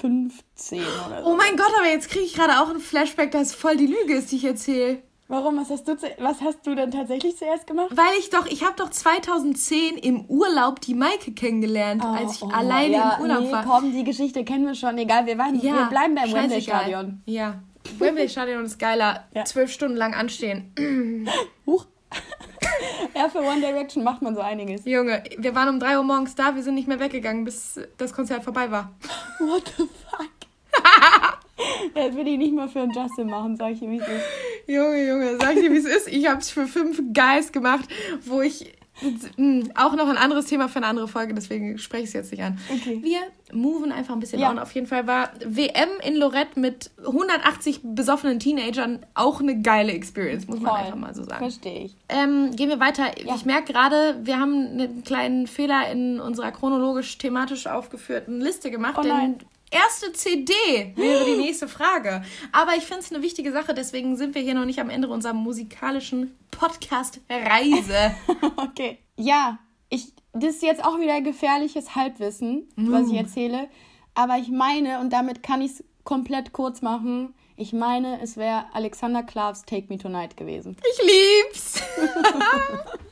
15 oder so. Oh mein Gott, aber jetzt kriege ich gerade auch einen Flashback, dass voll die Lüge ist, die ich erzähle. Warum? Was hast du, was hast du denn tatsächlich zuerst gemacht? Weil ich doch, ich habe doch 2010 im Urlaub die Maike kennengelernt, Oh, als ich alleine im Urlaub nee, war. komm, die Geschichte kennen wir schon. Egal, wir, waren, wir bleiben beim. Wembley-Stadion. Ja. Wembley-Stadion ist geiler. Ja. Zwölf Stunden lang anstehen. Huch. ja, für One Direction macht man so einiges. Junge, wir waren um 3 Uhr morgens da, wir sind nicht mehr weggegangen, bis das Konzert vorbei war. What the fuck? das will ich nicht mal für einen Justin machen, sag ich dir, wie es ist. Junge, Junge, sag ich dir, wie es ist. Ich habe es für fünf Guys gemacht, wo ich mh, auch noch ein anderes Thema für eine andere Folge, deswegen spreche ich es jetzt nicht an. Okay. Wir moven einfach ein bisschen Ja. on. Auf jeden Fall war WM in Lorette mit 180 besoffenen Teenagern auch eine geile Experience, muss man Voll. einfach mal so sagen. Verstehe ich. Ähm, gehen wir weiter. Ja. Ich merke gerade, wir haben einen kleinen Fehler in unserer chronologisch-thematisch aufgeführten Liste gemacht. Oh denn. Erste CD wäre die nächste Frage. Aber ich finde es eine wichtige Sache, deswegen sind wir hier noch nicht am Ende unserer musikalischen Podcast-Reise. Okay. Ja, ich, das ist jetzt auch wieder gefährliches Halbwissen, was ich erzähle. Aber ich meine, und damit kann ich es komplett kurz machen, ich meine, es wäre Alexander Klavs Take Me Tonight gewesen. ich lieb's.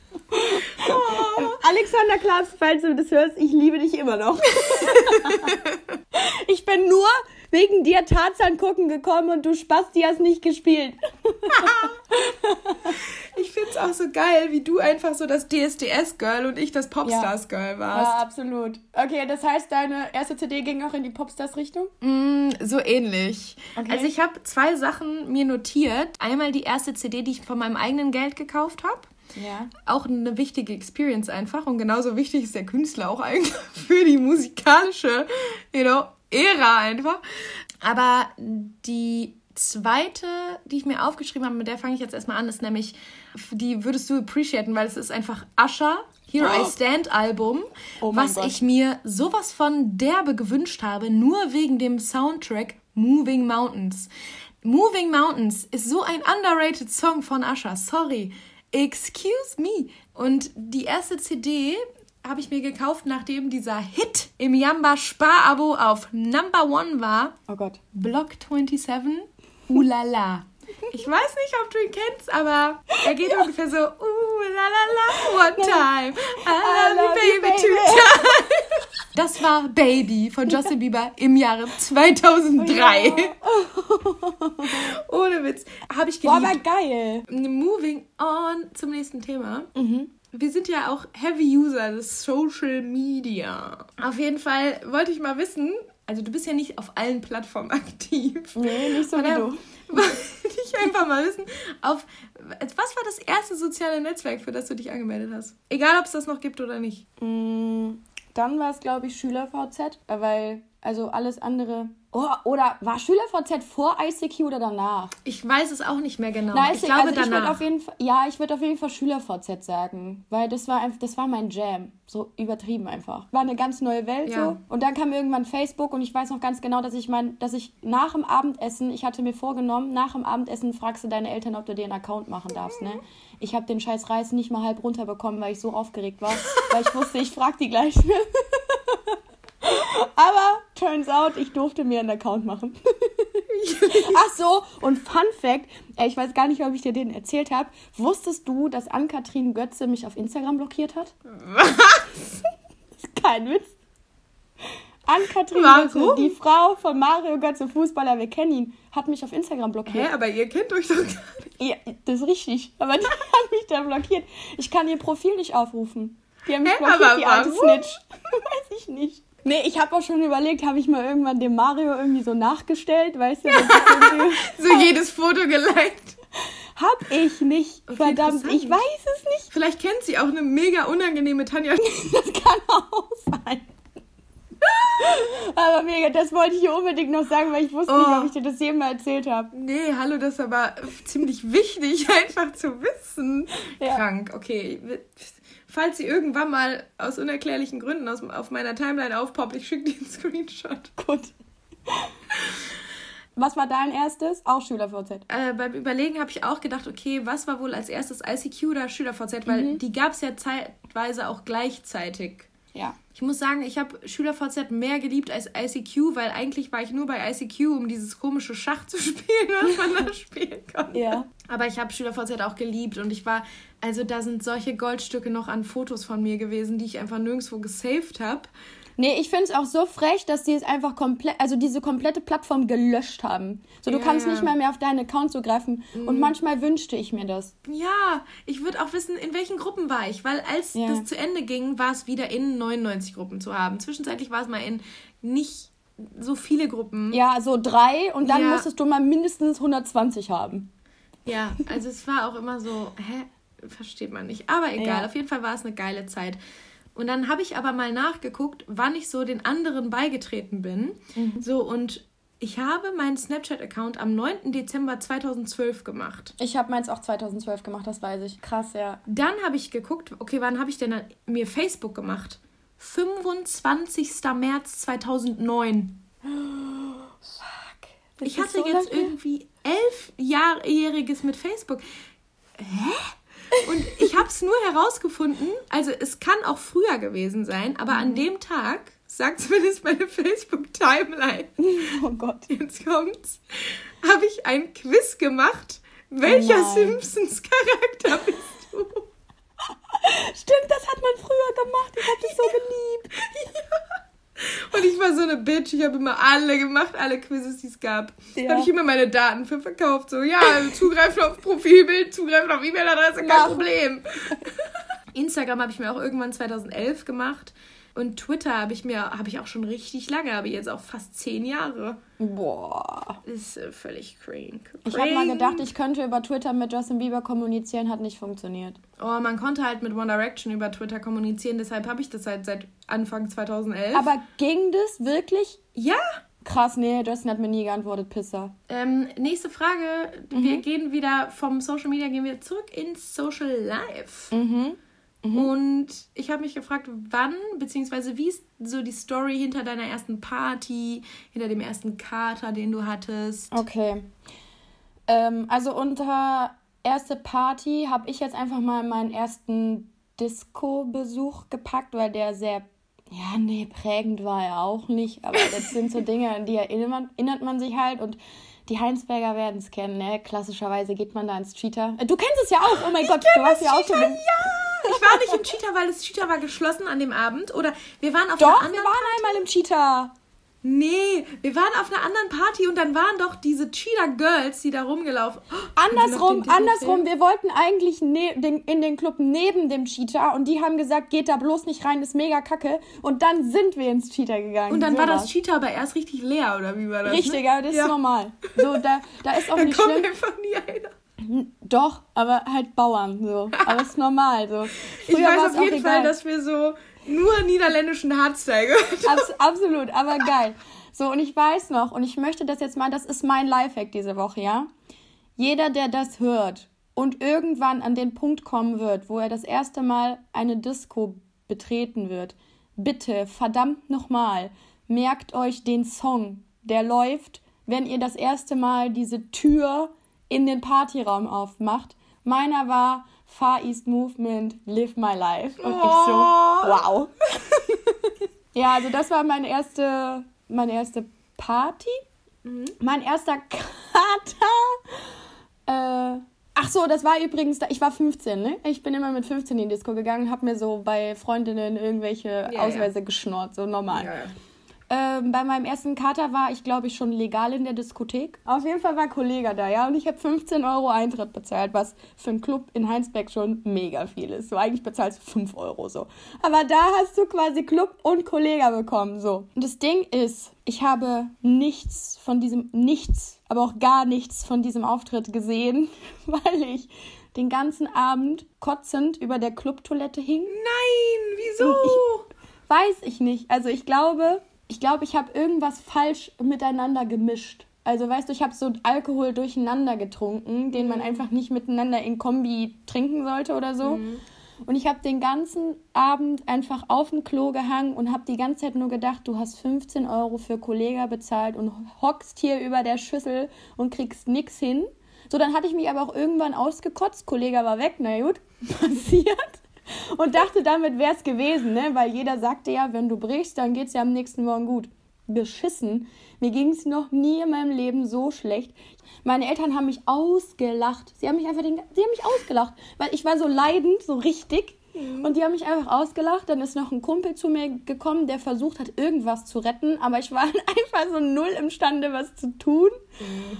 Alexander Klavs, falls du das hörst, ich liebe dich immer noch. ich bin nur wegen dir Tarzan gucken gekommen und du Spasti hast nicht gespielt. Ich find's auch so geil, wie du einfach so das DSDS-Girl und ich das Popstars-Girl warst. Ja, absolut. Okay, das heißt, deine erste CD ging auch in die Popstars-Richtung? Mm, so ähnlich. Okay. Also ich habe zwei Sachen mir notiert. Einmal die erste CD, die ich von meinem eigenen Geld gekauft habe. Ja. Auch eine wichtige Experience einfach. Und genauso wichtig ist der Künstler auch eigentlich für die musikalische, you know, Ära einfach. Aber die zweite, die ich mir aufgeschrieben habe, mit der fange ich jetzt erstmal an, ist nämlich, die würdest du appreciaten, weil es ist einfach Usher, Here I Stand Album, Oh was Gott. ich mir sowas von derbe gewünscht habe, nur wegen dem Soundtrack Moving Mountains. Moving Mountains ist so ein underrated Song von Usher, sorry. Excuse me. Und die erste CD habe ich mir gekauft, nachdem dieser Hit im Yamba Spar-Abo auf Number One war. Oh Gott. Block 27, Ulala. Ich weiß nicht, ob du ihn kennst, aber er geht ungefähr so, Ulala, one time, I love you, baby, two times. Das war Baby von Justin Bieber im Jahre 2003. Ohne Witz. Habe ich Boah, aber geliebt. geil. Moving on zum nächsten Thema. Wir sind ja auch Heavy User des Social Media. Auf jeden Fall wollte ich mal wissen, also du bist ja nicht auf allen Plattformen aktiv. Nee, nicht so wie du. wollte ich einfach mal wissen, auf was war das erste soziale Netzwerk, für das du dich angemeldet hast? Egal, ob es das noch gibt oder nicht. Mm, Dann war es, glaube ich, SchülerVZ, äh, weil, also alles andere. Oh, oder war SchülerVZ vor ICQ oder danach? Ich weiß es auch nicht mehr genau. Nein, ich glaube also ich danach. auf jeden Fall, ja, ich würde auf jeden Fall SchülerVZ sagen, weil das war einfach, das war mein Jam, so übertrieben einfach. War eine ganz neue Welt Ja. so und dann kam irgendwann Facebook und ich weiß noch ganz genau, dass ich mein, dass ich nach dem Abendessen, ich hatte mir vorgenommen, nach dem Abendessen fragst du deine Eltern, ob du dir einen Account machen darfst, ne? Ich habe den scheiß Reis nicht mal halb runterbekommen, weil ich so aufgeregt war, weil ich wusste, ich frag die gleich. Aber turns out, ich durfte mir einen Account machen. Ach so, und Fun Fact, äh, ich weiß gar nicht, ob ich dir den erzählt habe. Wusstest du, dass Ann-Kathrin Götze mich auf Instagram blockiert hat? Was? Kein Witz. Ann-Kathrin? Götze, die Frau von Mario Götze, Fußballer, wir kennen ihn, hat mich auf Instagram blockiert. Hä, aber ihr kennt euch doch gar nicht. Ja, das ist richtig. Aber die hat mich da blockiert. Ich kann ihr Profil nicht aufrufen. Die haben mich Hä, blockiert, aber die alte? Snitch. Weiß ich nicht. Nee, ich habe auch schon überlegt, habe ich mal irgendwann dem Mario irgendwie so nachgestellt, weißt du? So jedes Foto geliked. Hab ich nicht. Verdammt, interessant. ich weiß es nicht. Vielleicht kennt sie auch eine mega unangenehme Tanja. Das kann auch sein. Aber mega, das wollte ich hier unbedingt noch sagen, weil ich wusste nicht, Oh. ob ich dir das jemals erzählt habe. Nee, hallo, das ist aber ziemlich wichtig, einfach zu wissen. Ja. Krank, okay. Falls sie irgendwann mal aus unerklärlichen Gründen aus, auf meiner Timeline aufpoppt, ich schicke dir einen Screenshot. Gut. Was war dein erstes? Auch SchülerVZ. Äh, beim Überlegen habe ich auch gedacht, okay, was war wohl als erstes ICQ oder SchülerVZ, weil Mhm. die gab es ja zeitweise auch gleichzeitig. Ja. Ich muss sagen, ich habe SchülerVZ mehr geliebt als ICQ, weil eigentlich war ich nur bei ICQ, um dieses komische Schach zu spielen, was man da spielen konnte. Ja. Aber ich habe SchülerVZ auch geliebt und ich war, also da sind solche Goldstücke noch an Fotos von mir gewesen, die ich einfach nirgendwo gesaved habe. Nee, ich finde es auch so frech, dass die es einfach komplett, also diese komplette Plattform gelöscht haben. So, du Ja, kannst nicht mal mehr auf deinen Account zugreifen. Und manchmal wünschte ich mir das. Ja, ich würde auch wissen, in welchen Gruppen war ich, weil als Ja. das zu Ende ging, war es wieder in 99 Gruppen zu haben. Zwischenzeitlich war es mal in nicht so viele Gruppen. Ja, so drei und dann Ja. musstest du mal mindestens 120 haben. Ja, also es war auch immer so, hä, versteht man nicht. Aber egal, Ja. auf jeden Fall war es eine geile Zeit. Und dann habe ich aber mal nachgeguckt, wann ich so den anderen beigetreten bin. So, und ich habe meinen Snapchat-Account am 9. Dezember 2012 gemacht. Ich habe meins auch 2012 gemacht, das weiß ich. Krass, ja. Dann habe ich geguckt, okay, wann habe ich denn mir Facebook gemacht? 25. März 2009. Das Ich hatte so jetzt lange. irgendwie elfjähriges mit Facebook. Hä? Und ich habe es nur herausgefunden, also es kann auch früher gewesen sein, aber Mhm. an dem Tag, sagt zumindest meine Facebook-Timeline, Oh Gott. jetzt kommt's, habe ich ein Quiz gemacht. Welcher Oh. Simpsons-Charakter bist du? Stimmt, das hat man früher gemacht. Ich habe dich so geliebt. Und ich war so eine Bitch. Ich habe immer alle gemacht, alle Quizzes, die es gab. Da Ja. habe ich immer meine Daten für verkauft. So, ja, also zugreifen auf Profilbild, zugreifen auf E-Mail-Adresse, kein. Problem. Instagram habe ich mir auch irgendwann 2011 gemacht. Und Twitter habe ich mir, habe ich auch schon richtig lange, aber jetzt auch fast zehn Jahre. Boah. Ist äh, völlig crank. Ich habe mal gedacht, ich könnte über Twitter mit Justin Bieber kommunizieren, hat nicht funktioniert. Oh, man konnte halt mit One Direction über Twitter kommunizieren, deshalb habe ich das halt seit Anfang 2011. Aber ging das wirklich? ja, Krass, nee, Justin hat mir nie geantwortet, Pisser. Ähm, nächste Frage. Mhm. Wir gehen wieder vom Social Media, gehen wir zurück ins Social Life. Mhm. Und ich habe mich gefragt, wann, beziehungsweise wie ist so die Story hinter deiner ersten Party, hinter dem ersten Kater, den du hattest? Okay. Ähm, also unter erste Party habe ich jetzt einfach mal meinen ersten Disco-Besuch gepackt, weil der sehr, ja, nee, prägend war er auch nicht. Aber das sind so Dinge, an die erinnert man, erinnert man sich halt. Und die Heinsberger werden es kennen, ne? Klassischerweise geht man da ins Cheater. Äh, Du kennst es ja auch, oh mein Gott, du hast ja auch schon. Ja! Ich war nicht im Cheetah, weil das Cheetah war geschlossen an dem Abend. Oder wir waren auf Doch, einer wir anderen waren einmal im Cheater. Nee, wir waren auf einer anderen Party und dann waren doch diese Cheetah Girls, die da rumgelaufen. Oh, Andersrum, andersrum. Wir wollten eigentlich ne den, in den Club neben dem Cheetah und die haben gesagt, geht da bloß nicht rein, ist mega kacke. Und dann sind wir ins Cheetah gegangen. Und dann So war das. Cheetah aber erst richtig leer, oder wie war das? Richtig, ne? aber das Ja. ist normal. So, da, da ist auch Da nicht kommt schlimm. einfach nie einer. Doch, aber halt Bauern, so. Aber ist normal, so. Ich Früher weiß war's auf jeden. Fall, dass wir so nur niederländischen Hardstyle gehört. Abs absolut, aber geil. So, und ich weiß noch, und ich möchte das jetzt mal, das ist mein Lifehack diese Woche, ja? Jeder, der das hört und irgendwann an den Punkt kommen wird, wo er das erste Mal eine Disco betreten wird, bitte, verdammt nochmal, merkt euch den Song, der läuft, wenn ihr das erste Mal diese Tür in den Partyraum aufmacht. Meiner war Far East Movement, Live My Life. Und ich so, Oh. wow. Ja, also das war meine erste, meine erste Party. Mein erster Kater. Äh, ach so, das war übrigens, ich war 15, ne? Ich bin immer mit 15 in die Disco gegangen, hab mir so bei Freundinnen irgendwelche Ja, Ausweise geschnort, so normal. Ja, ja. Ähm, bei meinem ersten Kater war ich, glaube ich, schon legal in der Diskothek. Auf jeden Fall war ein Kollege da, ja. Und ich habe 15 Euro Eintritt bezahlt, was für einen Club in Heinsberg schon mega viel ist. So eigentlich bezahlst du 5 Euro so. Aber da hast du quasi Club und Kollege bekommen, so. Und das Ding ist, ich habe nichts von diesem, nichts, aber auch gar nichts von diesem Auftritt gesehen, weil ich den ganzen Abend kotzend über der Clubtoilette hing. Nein, wieso? Weiß ich nicht. Also ich glaube, ich glaube, ich habe irgendwas falsch miteinander gemischt. Also weißt du, ich habe so Alkohol durcheinander getrunken, den man einfach nicht miteinander in Kombi trinken sollte oder so. Und ich habe den ganzen Abend einfach auf dem Klo gehangen und habe die ganze Zeit nur gedacht, du hast 15 Euro für Kollega bezahlt und hockst hier über der Schüssel und kriegst nix hin. So, dann hatte ich mich aber auch irgendwann ausgekotzt. Kollega war weg, na gut, passiert. und dachte, damit wäre es gewesen, ne? Weil jeder sagte ja, wenn du brichst, dann geht es ja am nächsten Morgen gut. Beschissen. Mir ging es noch nie in meinem Leben so schlecht. Meine Eltern haben mich ausgelacht. Sie haben mich einfach den, sie haben mich ausgelacht, weil ich war so leidend, so richtig. Mhm. Und die haben mich einfach ausgelacht. Dann ist noch ein Kumpel zu mir gekommen, der versucht hat, irgendwas zu retten. Aber ich war einfach so null imstande, was zu tun. Mhm.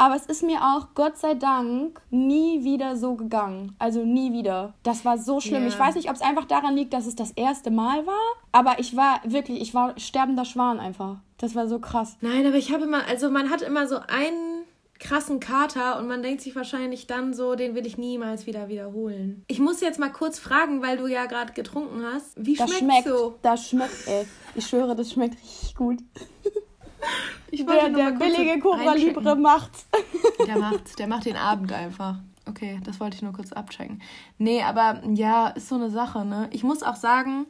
Aber es ist mir auch, Gott sei Dank, nie wieder so gegangen. Also nie wieder. Das war so schlimm. Yeah. Ich weiß nicht, ob es einfach daran liegt, dass es das erste Mal war. Aber ich war wirklich, ich war sterbender Schwan einfach. Das war so krass. Nein, aber ich habe immer, also man hat immer so einen krassen Kater und man denkt sich wahrscheinlich dann so, den will ich niemals wieder wiederholen. Ich muss jetzt mal kurz fragen, weil du ja gerade getrunken hast. Wie das schmeckt so? Das schmeckt, ey. Ich schwöre, das schmeckt richtig gut. Ich der der billige Cobra Libre macht. Der macht, der macht den Abend einfach. Okay, das wollte ich nur kurz abchecken. Nee, aber ja, ist so eine Sache, ne? Ich muss auch sagen,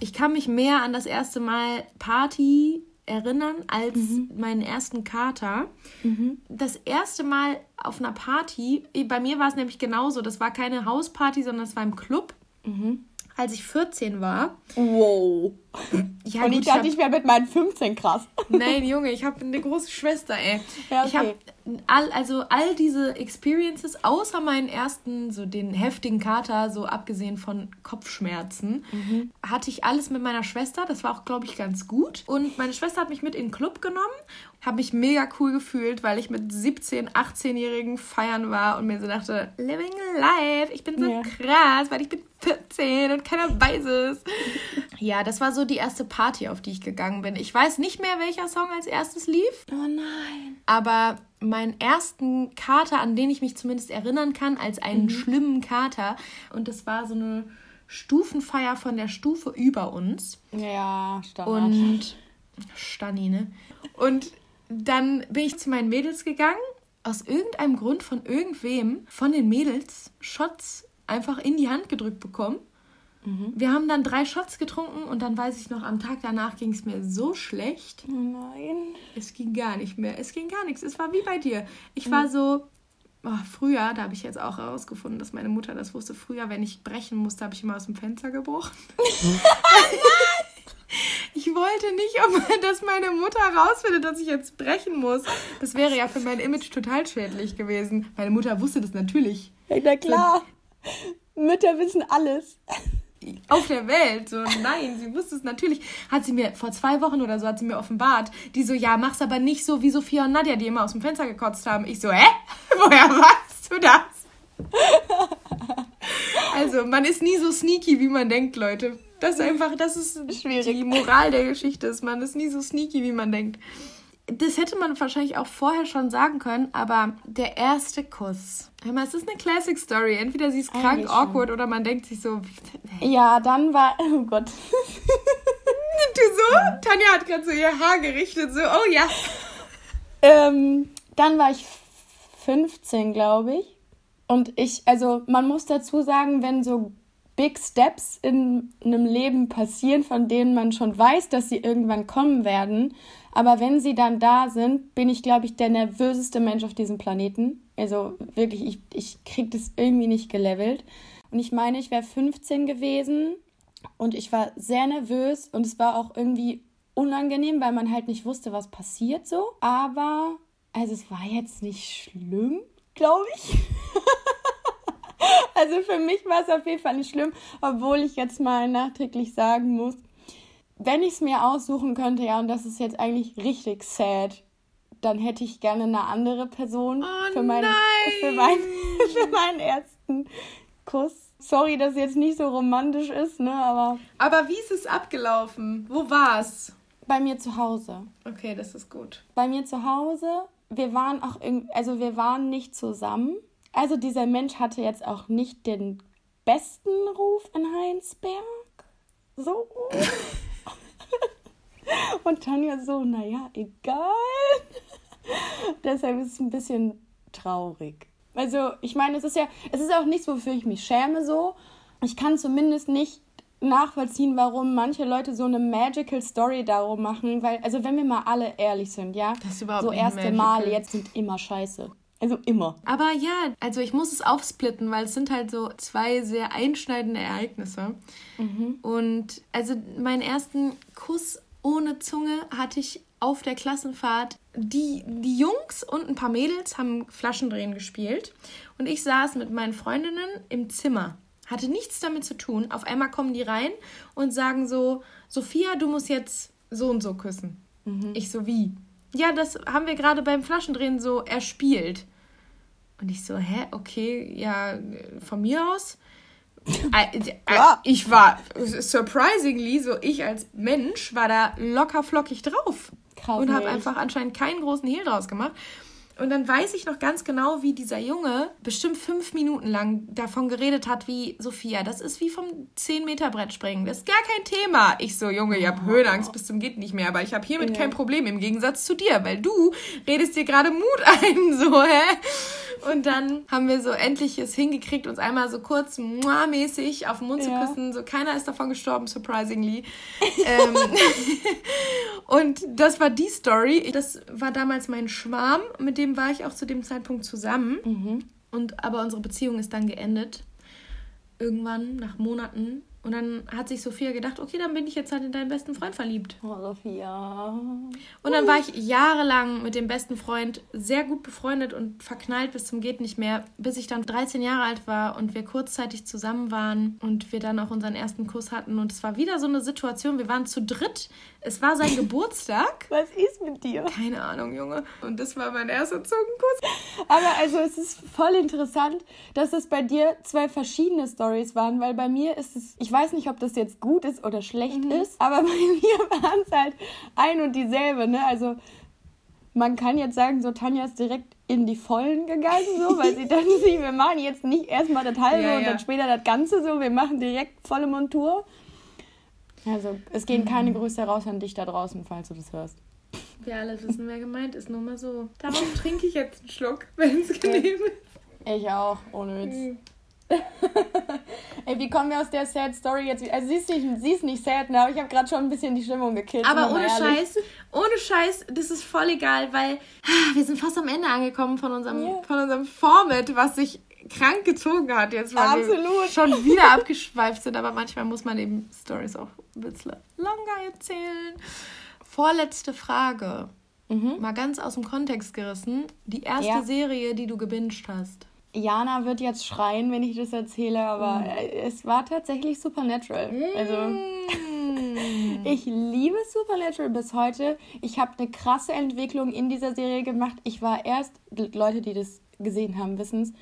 ich kann mich mehr an das erste Mal Party erinnern als mhm. meinen ersten Kater. Mhm. Das erste Mal auf einer Party, bei mir war es nämlich genauso, das war keine Hausparty, sondern es war im Club. Mhm als ich 14 war. Wow. Ja, und ich dachte, ich wäre mit meinen 15 krass. Nein, Junge, ich habe eine große Schwester, ey. Ja, okay. Ich habe all, also all diese Experiences, außer meinen ersten, so den heftigen Kater, so abgesehen von Kopfschmerzen, mhm. hatte ich alles mit meiner Schwester. Das war auch, glaube ich, ganz gut. Und meine Schwester hat mich mit in den Club genommen, habe mich mega cool gefühlt, weil ich mit 17, 18-Jährigen feiern war und mir so dachte, living life, ich bin so ja. krass, weil ich bin 14 und keiner weiß es. ja, das war so die erste Party, auf die ich gegangen bin. Ich weiß nicht mehr, welcher Song als erstes lief. Oh nein. Aber meinen ersten Kater, an den ich mich zumindest erinnern kann, als einen mhm. schlimmen Kater. Und das war so eine Stufenfeier von der Stufe über uns. Ja, Standard. Und Stani, ne? Und dann bin ich zu meinen Mädels gegangen. Aus irgendeinem Grund von irgendwem von den Mädels Shots einfach in die Hand gedrückt bekommen. Mhm. Wir haben dann drei Shots getrunken und dann weiß ich noch, am Tag danach ging es mir so schlecht. Oh nein. Es ging gar nicht mehr. Es ging gar nichts. Es war wie bei dir. Ich war so, oh, früher, da habe ich jetzt auch herausgefunden, dass meine Mutter das wusste. Früher, wenn ich brechen musste, habe ich immer aus dem Fenster gebrochen. ich wollte nicht, dass meine Mutter herausfindet, dass ich jetzt brechen muss. Das wäre ja für mein Image total schädlich gewesen. Meine Mutter wusste das natürlich. Na klar. Mütter wissen alles auf der Welt. So, nein, sie wusste es natürlich. Hat sie mir vor zwei Wochen oder so hat sie mir offenbart, die so, ja, mach's aber nicht so wie Sophia und Nadja, die immer aus dem Fenster gekotzt haben. Ich so, hä? Woher weißt du das? also, man ist nie so sneaky, wie man denkt, Leute. Das ist einfach, das ist Schwierig. die Moral der Geschichte. Ist, man ist nie so sneaky, wie man denkt das hätte man wahrscheinlich auch vorher schon sagen können, aber der erste Kuss. Hör mal, es ist eine Classic Story. Entweder sie ist krank, awkward oder man denkt sich so. Ja, dann war. Oh Gott. du so? Tanja hat gerade so ihr Haar gerichtet, so, oh ja. Ähm, dann war ich 15, glaube ich. Und ich, also man muss dazu sagen, wenn so Big Steps in einem Leben passieren, von denen man schon weiß, dass sie irgendwann kommen werden, aber wenn sie dann da sind, bin ich, glaube ich, der nervöseste Mensch auf diesem Planeten. Also wirklich, ich, ich kriege das irgendwie nicht gelevelt. Und ich meine, ich wäre 15 gewesen und ich war sehr nervös und es war auch irgendwie unangenehm, weil man halt nicht wusste, was passiert so. Aber, also es war jetzt nicht schlimm, glaube ich. also für mich war es auf jeden Fall nicht schlimm, obwohl ich jetzt mal nachträglich sagen muss, wenn ich es mir aussuchen könnte, ja, und das ist jetzt eigentlich richtig sad, dann hätte ich gerne eine andere Person oh für, mein, für, mein, für meinen ersten Kuss. Sorry, dass es jetzt nicht so romantisch ist, ne, aber. Aber wie ist es abgelaufen? Wo war's? Bei mir zu Hause. Okay, das ist gut. Bei mir zu Hause. Wir waren auch, also wir waren nicht zusammen. Also dieser Mensch hatte jetzt auch nicht den besten Ruf in Heinsberg. So. Und Tanja so, naja, egal. Deshalb ist es ein bisschen traurig. Also, ich meine, es ist ja, es ist auch nichts, wofür ich mich schäme so. Ich kann zumindest nicht nachvollziehen, warum manche Leute so eine magical Story darum machen, weil, also wenn wir mal alle ehrlich sind, ja, so erste Male jetzt sind immer scheiße. Also immer. Aber ja, also ich muss es aufsplitten, weil es sind halt so zwei sehr einschneidende Ereignisse. Mhm. Und also meinen ersten Kuss ohne Zunge hatte ich auf der Klassenfahrt. Die, die Jungs und ein paar Mädels haben Flaschendrehen gespielt. Und ich saß mit meinen Freundinnen im Zimmer. Hatte nichts damit zu tun. Auf einmal kommen die rein und sagen so, Sophia, du musst jetzt so und so küssen. Mhm. Ich so, wie? Ja, das haben wir gerade beim Flaschendrehen so erspielt. Und ich so, hä, okay, ja, von mir aus. ja. Ich war surprisingly, so ich als Mensch, war da locker flockig drauf. Krass und habe einfach anscheinend keinen großen Hehl draus gemacht. Und dann weiß ich noch ganz genau, wie dieser Junge bestimmt fünf Minuten lang davon geredet hat, wie Sophia, das ist wie vom 10-Meter-Brett springen. Das ist gar kein Thema. Ich so, Junge, ich habe oh. Höhenangst bis zum geht nicht mehr, aber ich habe hiermit ja. kein Problem im Gegensatz zu dir, weil du redest dir gerade Mut ein, so, hä? Und dann haben wir so endlich es hingekriegt, uns einmal so kurz mäßig auf den Mund ja. zu küssen. So keiner ist davon gestorben, surprisingly. ähm, und das war die Story. Das war damals mein Schwarm, mit dem war ich auch zu dem Zeitpunkt zusammen. Mhm. Und aber unsere Beziehung ist dann geendet. Irgendwann nach Monaten und dann hat sich Sophia gedacht, okay, dann bin ich jetzt halt in deinen besten Freund verliebt. Oh, Sophia. Und dann war ich jahrelang mit dem besten Freund sehr gut befreundet und verknallt bis zum geht nicht mehr, bis ich dann 13 Jahre alt war und wir kurzzeitig zusammen waren und wir dann auch unseren ersten Kuss hatten. Und es war wieder so eine Situation, wir waren zu dritt. Es war sein Geburtstag. Was ist mit dir? Keine Ahnung, Junge. Und das war mein erster Zungenkuss. Aber also es ist voll interessant, dass es bei dir zwei verschiedene Stories waren, weil bei mir ist es, ich weiß nicht, ob das jetzt gut ist oder schlecht mhm. ist, aber bei mir waren es halt ein und dieselbe, ne? Also man kann jetzt sagen, so Tanja ist direkt in die Vollen gegangen, so, weil sie dann sie, wir machen jetzt nicht erstmal das halbe ja, und dann später das Ganze so, wir machen direkt volle Montur. Also es gehen keine. Grüße raus an dich da draußen, falls du das hörst. Wir alle wissen, wer gemeint ist, nur mal so. Darum trinke ich jetzt einen Schluck, wenn es genehm ist. Ich auch, ohne Witz. Mhm. Ey, wie kommen wir aus der Sad Story jetzt? Also sie ist nicht, sie ist nicht sad, ne? aber ich habe gerade schon ein bisschen die Stimmung gekillt. Aber ohne Scheiß, ohne Scheiß, das ist voll egal, weil ah, wir sind fast am Ende angekommen von unserem, yeah. von unserem Format, was sich krank gezogen hat jetzt, weil Absolut. wir schon wieder abgeschweift sind. Aber manchmal muss man eben Stories auch ein bisschen longer erzählen. Vorletzte Frage. Mhm. Mal ganz aus dem Kontext gerissen. Die erste ja. Serie, die du gebinged hast. Jana wird jetzt schreien, wenn ich das erzähle, aber mm. es war tatsächlich Supernatural. Mm. Also ich liebe Supernatural bis heute. Ich habe eine krasse Entwicklung in dieser Serie gemacht. Ich war erst, Leute, die das gesehen haben, wissen es,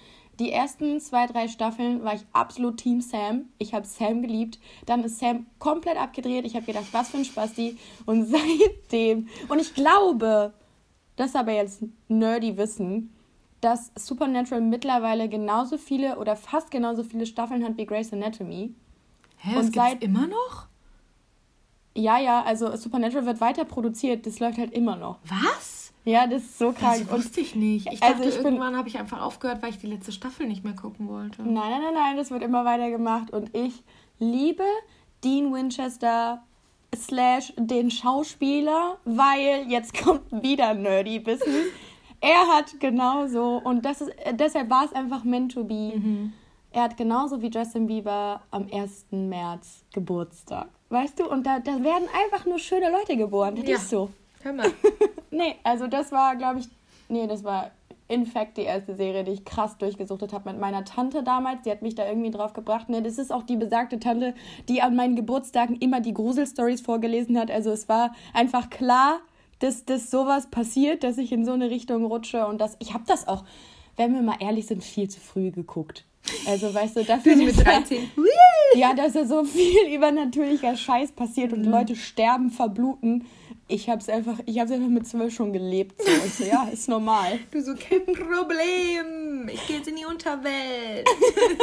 die ersten zwei, drei Staffeln war ich absolut Team Sam. Ich habe Sam geliebt. Dann ist Sam komplett abgedreht. Ich habe gedacht, was für ein Spasti. Und seitdem, und ich glaube, das aber jetzt nerdy Wissen, dass Supernatural mittlerweile genauso viele oder fast genauso viele Staffeln hat wie Grey's Anatomy. Hä, und seit immer noch? Ja, ja, also Supernatural wird weiter produziert, das läuft halt immer noch. Was? Ja, das ist so krank. Das wusste ich nicht. Ich also dachte, ich irgendwann habe ich einfach aufgehört, weil ich die letzte Staffel nicht mehr gucken wollte. Nein, nein, nein, nein, das wird immer weiter gemacht. Und ich liebe Dean Winchester slash den Schauspieler, weil jetzt kommt wieder Nerdy Wissen. er hat genauso, und das ist, deshalb war es einfach meant to be. Mhm. Er hat genauso wie Justin Bieber am 1. März Geburtstag. Weißt du? Und da, da werden einfach nur schöne Leute geboren. Das ja. ist so. Hör mal. nee, also das war, glaube ich, nee, das war in fact die erste Serie, die ich krass durchgesuchtet habe mit meiner Tante damals. Die hat mich da irgendwie drauf gebracht. Ne, das ist auch die besagte Tante, die an meinen Geburtstagen immer die Gruselstories vorgelesen hat. Also es war einfach klar, dass, dass sowas passiert, dass ich in so eine Richtung rutsche und dass ich habe das auch, wenn wir mal ehrlich sind, viel zu früh geguckt. Also weißt du, dafür mit 13. ja, dass da so viel übernatürlicher Scheiß passiert und mhm. Leute sterben, verbluten ich habe es einfach, ich habe einfach mit zwölf schon gelebt. So. So, ja, ist normal. Du so, kein Problem. Ich gehe jetzt in die Unterwelt.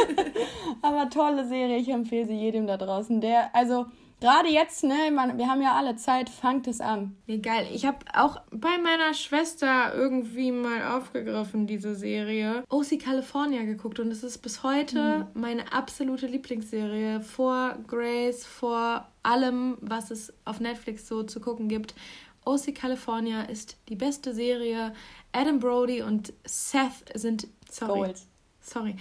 Aber tolle Serie, ich empfehle sie jedem da draußen. Der, also Gerade jetzt, ne, man, wir haben ja alle Zeit, fangt es an. Wie geil. Ich habe auch bei meiner Schwester irgendwie mal aufgegriffen, diese Serie. OC California geguckt und es ist bis heute mhm. meine absolute Lieblingsserie. Vor Grace, vor allem, was es auf Netflix so zu gucken gibt. OC California ist die beste Serie. Adam Brody und Seth sind. Sorry. Gold. Sorry.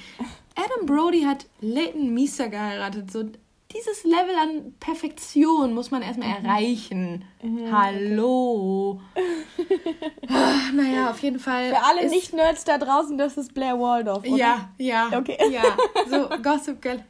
Adam Brody hat Leighton Meester geheiratet. So dieses Level an Perfektion muss man erstmal erreichen. Hallo. Ah, naja, auf jeden Fall. Für alle Nicht-Nerds da draußen, das ist Blair Waldorf, oder? Ja, ja. Okay. Ja, so Gossip Girl.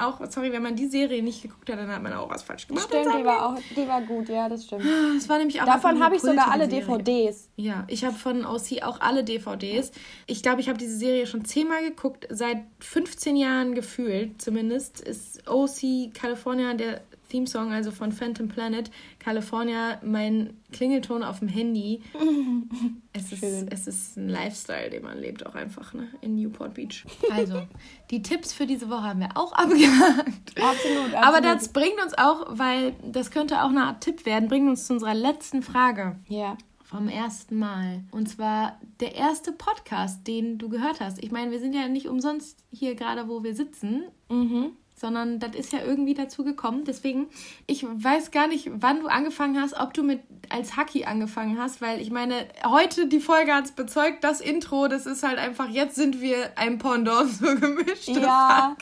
Auch, sorry, wenn man die Serie nicht geguckt hat, dann hat man auch was falsch gemacht. Stimmt, die war, auch, die war gut, ja, das stimmt. Das war nämlich auch Davon habe ich sogar alle Serie. DVDs. Ja, ich habe von OC auch alle DVDs. Ich glaube, ich habe diese Serie schon zehnmal geguckt. Seit 15 Jahren gefühlt zumindest ist OC California der Theme-Song, also von Phantom Planet, California, mein Klingelton auf dem Handy. Es ist, Schön. es ist ein Lifestyle, den man lebt auch einfach ne? in Newport Beach. Also, die Tipps für diese Woche haben wir auch abgehakt. Absolut, absolut. Aber das bringt uns auch, weil das könnte auch eine Art Tipp werden, bringt uns zu unserer letzten Frage Ja. vom ersten Mal. Und zwar der erste Podcast, den du gehört hast. Ich meine, wir sind ja nicht umsonst hier gerade, wo wir sitzen, Mhm. Sondern das ist ja irgendwie dazu gekommen. Deswegen, ich weiß gar nicht, wann du angefangen hast, ob du mit als Haki angefangen hast, weil ich meine, heute die Folge hat es bezeugt, das Intro, das ist halt einfach, jetzt sind wir ein Pendant so gemischt. Ja,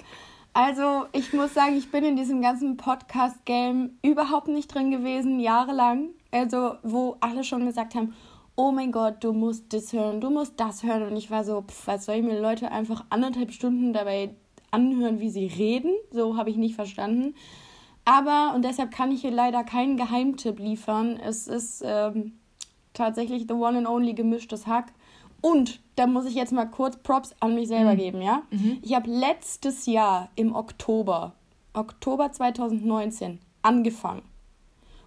also ich muss sagen, ich bin in diesem ganzen Podcast-Game überhaupt nicht drin gewesen, jahrelang. Also, wo alle schon gesagt haben, oh mein Gott, du musst das hören, du musst das hören. Und ich war so, pff, was soll ich mir Leute einfach anderthalb Stunden dabei anhören, wie sie reden? So habe ich nicht verstanden. Aber, und deshalb kann ich hier leider keinen Geheimtipp liefern, es ist ähm, tatsächlich the one and only gemischtes Hack. Und da muss ich jetzt mal kurz Props an mich selber geben, ja? Ich habe letztes Jahr im Oktober, Oktober 2019, angefangen.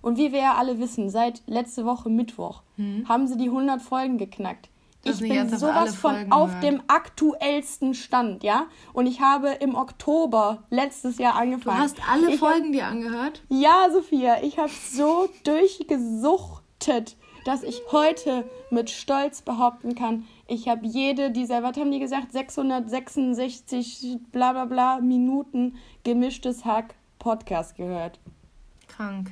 Und wie wir ja alle wissen, seit letzte Woche Mittwoch haben sie die 100 Folgen geknackt. Du Ich bin sowas von Folgen auf gehört. dem aktuellsten Stand, ja? Und ich habe im Oktober letztes Jahr Du angefangen. hast alle ich hab- Folgen dir angehört? ja, Sophia, ich habe so durchgesuchtet, dass ich heute mit Stolz behaupten kann, ich habe jede dieser, was haben die gesagt, 666 bla bla bla Minuten gemischtes Hack Podcast gehört. Krank.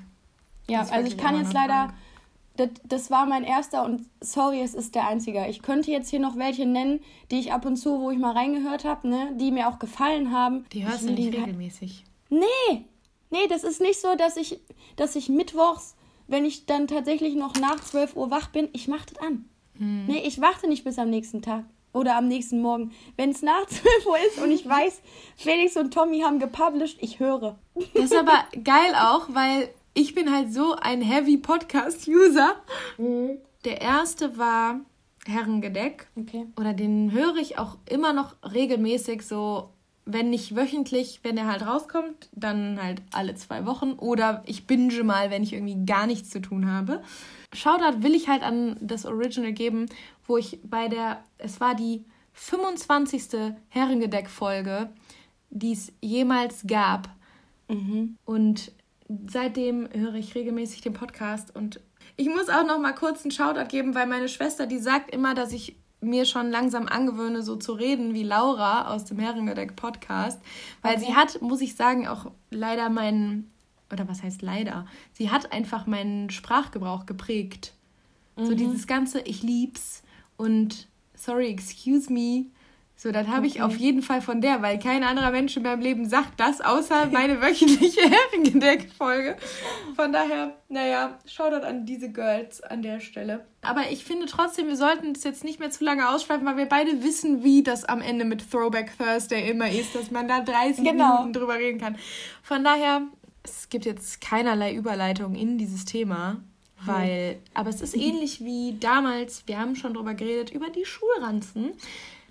Ja, also ich kann jetzt leider, krank. Das, das war mein erster und sorry, es ist der einzige. Ich könnte jetzt hier noch welche nennen, die ich ab und zu, wo ich mal reingehört habe, ne, die mir auch gefallen haben. Die hörst du nicht den regelmäßig. Nee, nee, das ist nicht so, dass ich, dass ich mittwochs, wenn ich dann tatsächlich noch nach 12 Uhr wach bin, ich mach das an. Nee, ich warte nicht bis am nächsten Tag oder am nächsten Morgen. Wenn es nach 12 Uhr ist und ich weiß, Felix und Tommy haben gepublished, ich höre. Das ist aber geil auch, weil ich bin halt so ein Heavy Podcast-User. Der erste war Herrengedeck. Okay. Oder den höre ich auch immer noch regelmäßig so, wenn nicht wöchentlich, wenn er halt rauskommt, dann halt alle zwei Wochen. Oder ich binge mal, wenn ich irgendwie gar nichts zu tun habe. Shoutout will ich halt an das Original geben, wo ich bei der, es war die 25. Herrengedeck-Folge, die es jemals gab. Und seitdem höre ich regelmäßig den Podcast und ich muss auch noch mal kurz einen Shoutout geben, weil meine Schwester, die sagt immer, dass ich mir schon langsam angewöhne, so zu reden wie Laura aus dem Herrengedeck Podcast, weil sie hat, muss ich sagen, auch leider meinen oder was heißt leider, sie hat einfach meinen Sprachgebrauch geprägt. So dieses ganze ich lieb's und sorry, excuse me. So, das habe ich auf jeden Fall von der, weil kein anderer Mensch in meinem Leben sagt das, außer meine wöchentliche Herrengedeck-Folge. Von daher, naja, Shoutout an diese Girls an der Stelle. Aber ich finde trotzdem, wir sollten es jetzt nicht mehr zu lange ausschweifen, weil wir beide wissen, wie das am Ende mit Throwback Thursday immer ist, dass man da 30 Genau. Minuten drüber reden kann. Von daher, es gibt jetzt keinerlei Überleitung in dieses Thema. Weil, aber es ist ähnlich wie damals, wir haben schon drüber geredet, über die Schulranzen.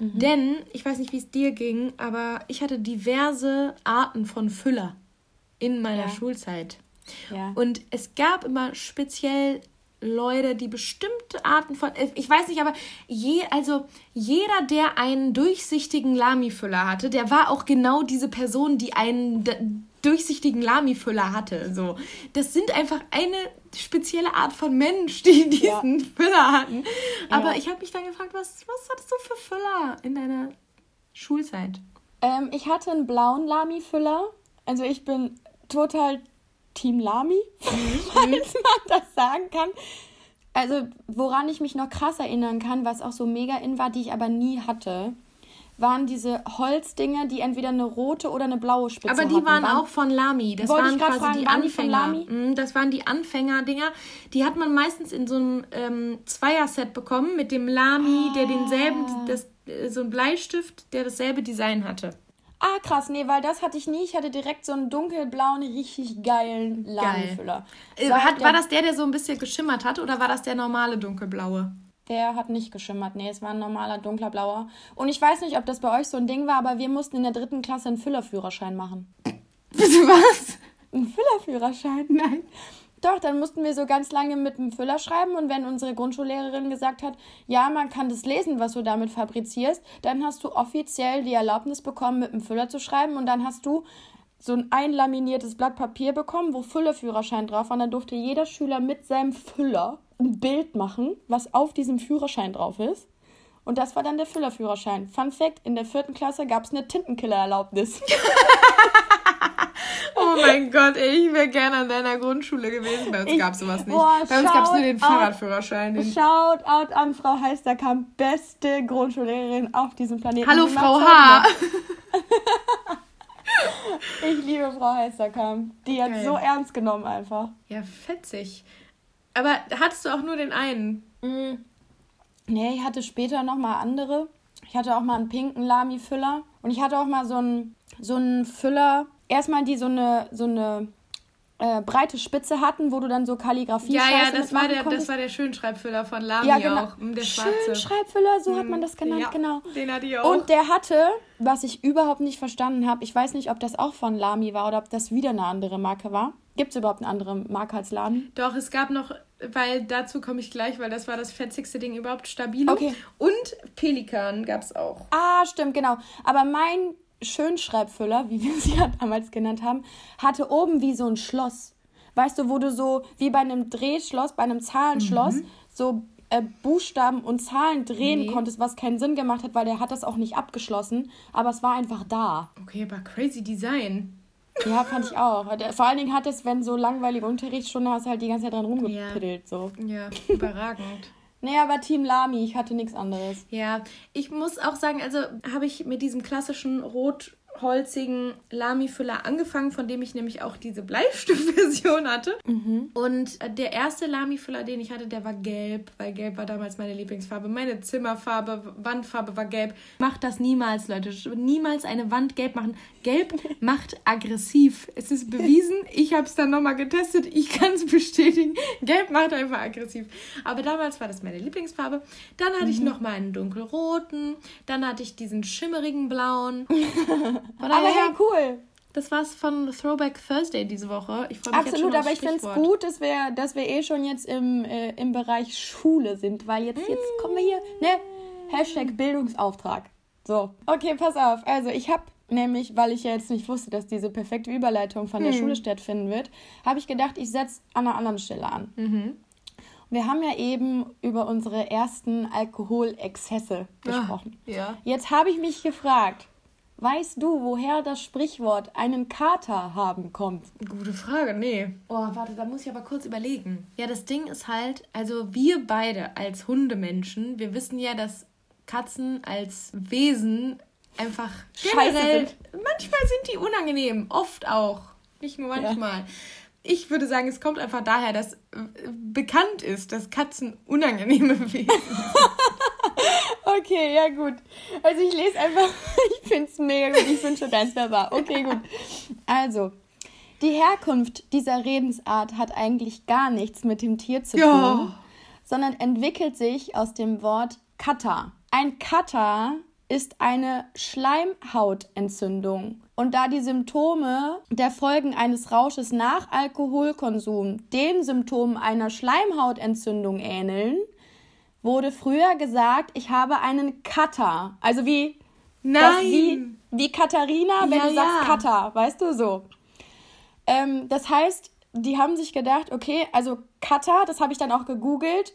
Denn, ich weiß nicht, wie es dir ging, aber ich hatte diverse Arten von Füller in meiner Ja. Schulzeit. Ja. Und es gab immer speziell Leute, die bestimmte Arten von. äh, Ich weiß nicht, aber je, also jeder, der einen durchsichtigen Lami-Füller hatte, der war auch genau diese Person, die einen durchsichtigen Lami-Füller hatte. So. Das sind einfach eine spezielle Art von Mensch, die diesen Füller hatten. Aber Ja. ich habe mich dann gefragt, was, was hattest du für Füller in deiner Schulzeit? Ähm, ich hatte einen blauen Lami-Füller. Also ich bin total Team Lami, falls man das sagen kann. Also, woran ich mich noch krass erinnern kann, was auch so mega in war, die ich aber nie hatte, waren diese Holzdinger, die entweder eine rote oder eine blaue Spitze Aber die hatten. waren auch von Lami. Das Wollte waren quasi fragen, die waren die Anfänger. Lamy? Mm, Das waren die Anfänger-Dinger. Die hat man meistens in so einem ähm, Zweier-Set bekommen mit dem Lami, der denselben, Ah. das, äh, so ein Bleistift, der dasselbe Design hatte. Ah, krass, nee, weil das hatte ich nie. Ich hatte direkt so einen dunkelblauen, richtig geilen Lami-Füller. Äh, War Hat, der- war das der, der so ein bisschen geschimmert hat oder war das der normale dunkelblaue? Der hat nicht geschimmert. Nee, es war ein normaler dunkler blauer. Und ich weiß nicht, ob das bei euch so ein Ding war, aber wir mussten in der dritten Klasse einen Füllerführerschein machen. Was? Ein Füllerführerschein? Nein. Doch, dann mussten wir so ganz lange mit dem Füller schreiben und wenn unsere Grundschullehrerin gesagt hat, ja, man kann das lesen, was du damit fabrizierst, dann hast du offiziell die Erlaubnis bekommen, mit dem Füller zu schreiben und dann hast du so ein einlaminiertes Blatt Papier bekommen, wo Füllerführerschein drauf war. Und dann durfte jeder Schüler mit seinem Füller ein Bild machen, was auf diesem Führerschein drauf ist. Und das war dann der Füllerführerschein. Fun Fact: In der vierten Klasse gab es eine Tintenkiller-Erlaubnis. Oh mein Gott, ey, ich wäre gerne an deiner Grundschule gewesen. Bei uns gab es sowas nicht. Boah, Bei uns gab es nur den. Fahrradführerschein. Den Shoutout an Frau Heisterkamp, beste Grundschullehrerin auf diesem Planeten. Hallo Frau H. Ich liebe Frau Heisterkamp. Die hat Geil. so ernst genommen einfach. Ja, fetzig. Aber hattest du auch nur den einen? Nee, ich hatte später nochmal andere. Ich hatte auch mal einen pinken Lami-Füller. Und ich hatte auch mal so einen, so einen Füller. Erstmal die so eine, so eine äh, breite Spitze hatten, wo du dann so Kalligrafie Ja, ja, das war, der, das konntest. war der Schönschreibfüller von Lami ja, genau. auch. Mm, Der Schön schwarze. Schreibfüller, so hat man das genannt, ja, genau. Den hatte ich auch. Und der hatte, was ich überhaupt nicht verstanden habe, ich weiß nicht, ob das auch von Lami war oder ob das wieder eine andere Marke war. Gibt es überhaupt eine andere Marke als Lami? Doch, es gab noch, weil dazu komme ich gleich, weil das war das fetzigste Ding überhaupt, Stabilo. Okay. Und Pelikan gab es auch. Ah, stimmt, genau. Aber mein Schönschreibfüller, wie wir sie ja damals genannt haben, hatte oben wie so ein Schloss. Weißt du, wo du so wie bei einem Drehschloss, bei einem Zahlenschloss, so äh, Buchstaben und Zahlen drehen Nee. konntest, was keinen Sinn gemacht hat, weil der hat das auch nicht abgeschlossen. Aber es war einfach da. Okay, aber crazy Design. Ja, fand ich auch. Der- Vor allen Dingen hat es, wenn so langweilige Unterrichtsstunde hast, halt die ganze Zeit dran rumgepiddelt. So. Ja, überragend. Nee, aber Team Lami, ich hatte nichts anderes. Ja, ich muss auch sagen, also habe ich mit diesem klassischen rotholzigen Lami-Füller angefangen, von dem ich nämlich auch diese Bleistiftversion hatte. Und äh, der erste Lami-Füller, den ich hatte, der war gelb, weil gelb war damals meine Lieblingsfarbe. Meine Zimmerfarbe, Wandfarbe war gelb. Macht das niemals, Leute. Niemals eine Wand gelb machen. Gelb macht aggressiv. Es ist bewiesen. Ich habe es dann nochmal getestet. Ich kann es bestätigen. Gelb macht einfach aggressiv. Aber damals war das meine Lieblingsfarbe. Dann hatte ich noch mal einen dunkelroten. Dann hatte ich diesen schimmerigen blauen. Von Aber daher, hey, cool. das war's von Throwback Thursday diese Woche. Ich freue mich Absolut, aber ich finde es gut, dass wir, dass wir eh schon jetzt im, äh, im Bereich Schule sind, weil jetzt, jetzt kommen wir hier, ne? Hashtag Bildungsauftrag. So. Okay, pass auf. Also ich habe nämlich, weil ich ja jetzt nicht wusste, dass diese perfekte Überleitung von der Schule stattfinden wird, habe ich gedacht, ich setze an einer anderen Stelle an. Wir haben ja eben über unsere ersten Alkoholexzesse gesprochen. Ah, ja. Jetzt habe ich mich gefragt, weißt du, woher das Sprichwort einen Kater haben kommt? Gute Frage, nee. Oh, warte, da muss ich aber kurz überlegen. Ja, das Ding ist halt, also wir beide als Hundemenschen, wir wissen ja, dass Katzen als Wesen einfach Scheiße generell, sind. manchmal sind die unangenehm, oft auch. Nicht nur manchmal. Ich würde sagen, es kommt einfach daher, dass äh, bekannt ist, dass Katzen unangenehme Wesen sind. Okay, ja gut. Also ich lese einfach, ich finde es mega gut, ich wünsche, deins wäre wahr. Okay, gut. Also, die Herkunft dieser Redensart hat eigentlich gar nichts mit dem Tier zu Ja. tun, sondern entwickelt sich aus dem Wort Kata. Ein Kata ist eine Schleimhautentzündung. Und da die Symptome der Folgen eines Rausches nach Alkoholkonsum den Symptomen einer Schleimhautentzündung ähneln, wurde früher gesagt, ich habe einen Cutter. Also wie, das, wie, Nein! wie Katharina, wenn Ja, du sagst ja. Cutter, weißt du so. Ähm, das heißt, die haben sich gedacht, okay, also Cutter, das habe ich dann auch gegoogelt,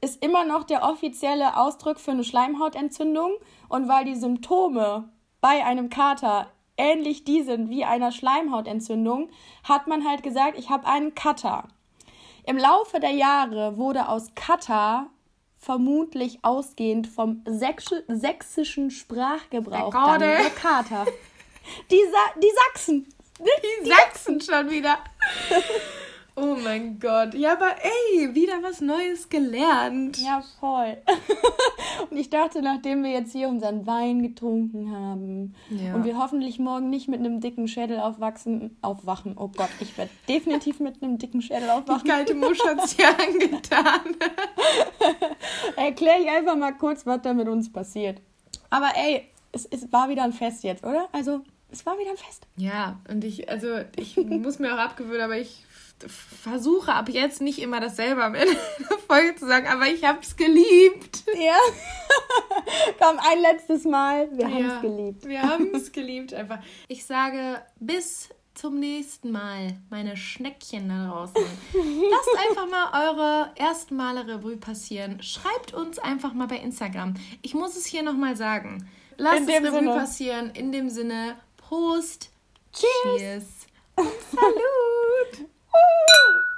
ist immer noch der offizielle Ausdruck für eine Schleimhautentzündung. Und weil die Symptome bei einem Kater ähnlich die sind wie einer Schleimhautentzündung, hat man halt gesagt, ich habe einen Cutter. Im Laufe der Jahre wurde aus Cutter vermutlich ausgehend vom sächsischen Sprachgebrauch dann der Kater. Die, Sa die Sachsen. Die, die Sachsen schon wieder. Oh mein Gott. Ja, aber ey, wieder was Neues gelernt. Ja, voll. und ich dachte, nachdem wir jetzt hier unseren Wein getrunken haben ja. und wir hoffentlich morgen nicht mit einem dicken Schädel aufwachsen, aufwachen. Oh Gott, ich werde definitiv mit einem dicken Schädel aufwachen. Die kalte Musch hat es ja angetan. Erkläre ich einfach mal kurz, was da mit uns passiert. Aber ey, es, es war wieder ein Fest jetzt, oder? Also, es war wieder ein Fest. Ja, und ich, also, ich muss mir auch abgewöhnen, aber ich versuche ab jetzt nicht immer dasselbe am Ende der Folge zu sagen, aber ich habe es geliebt. Ja. Komm, ein letztes Mal. Wir haben es geliebt. Wir haben es geliebt einfach. Ich sage bis zum nächsten Mal, meine Schneckchen da draußen. Lasst einfach mal eure ersten Male Revue passieren. Schreibt uns einfach mal bei Instagram. Ich muss es hier nochmal sagen. Lasst es Revue Sinne. passieren. In dem Sinne, Prost. Cheers. Cheers. Salut. Woo!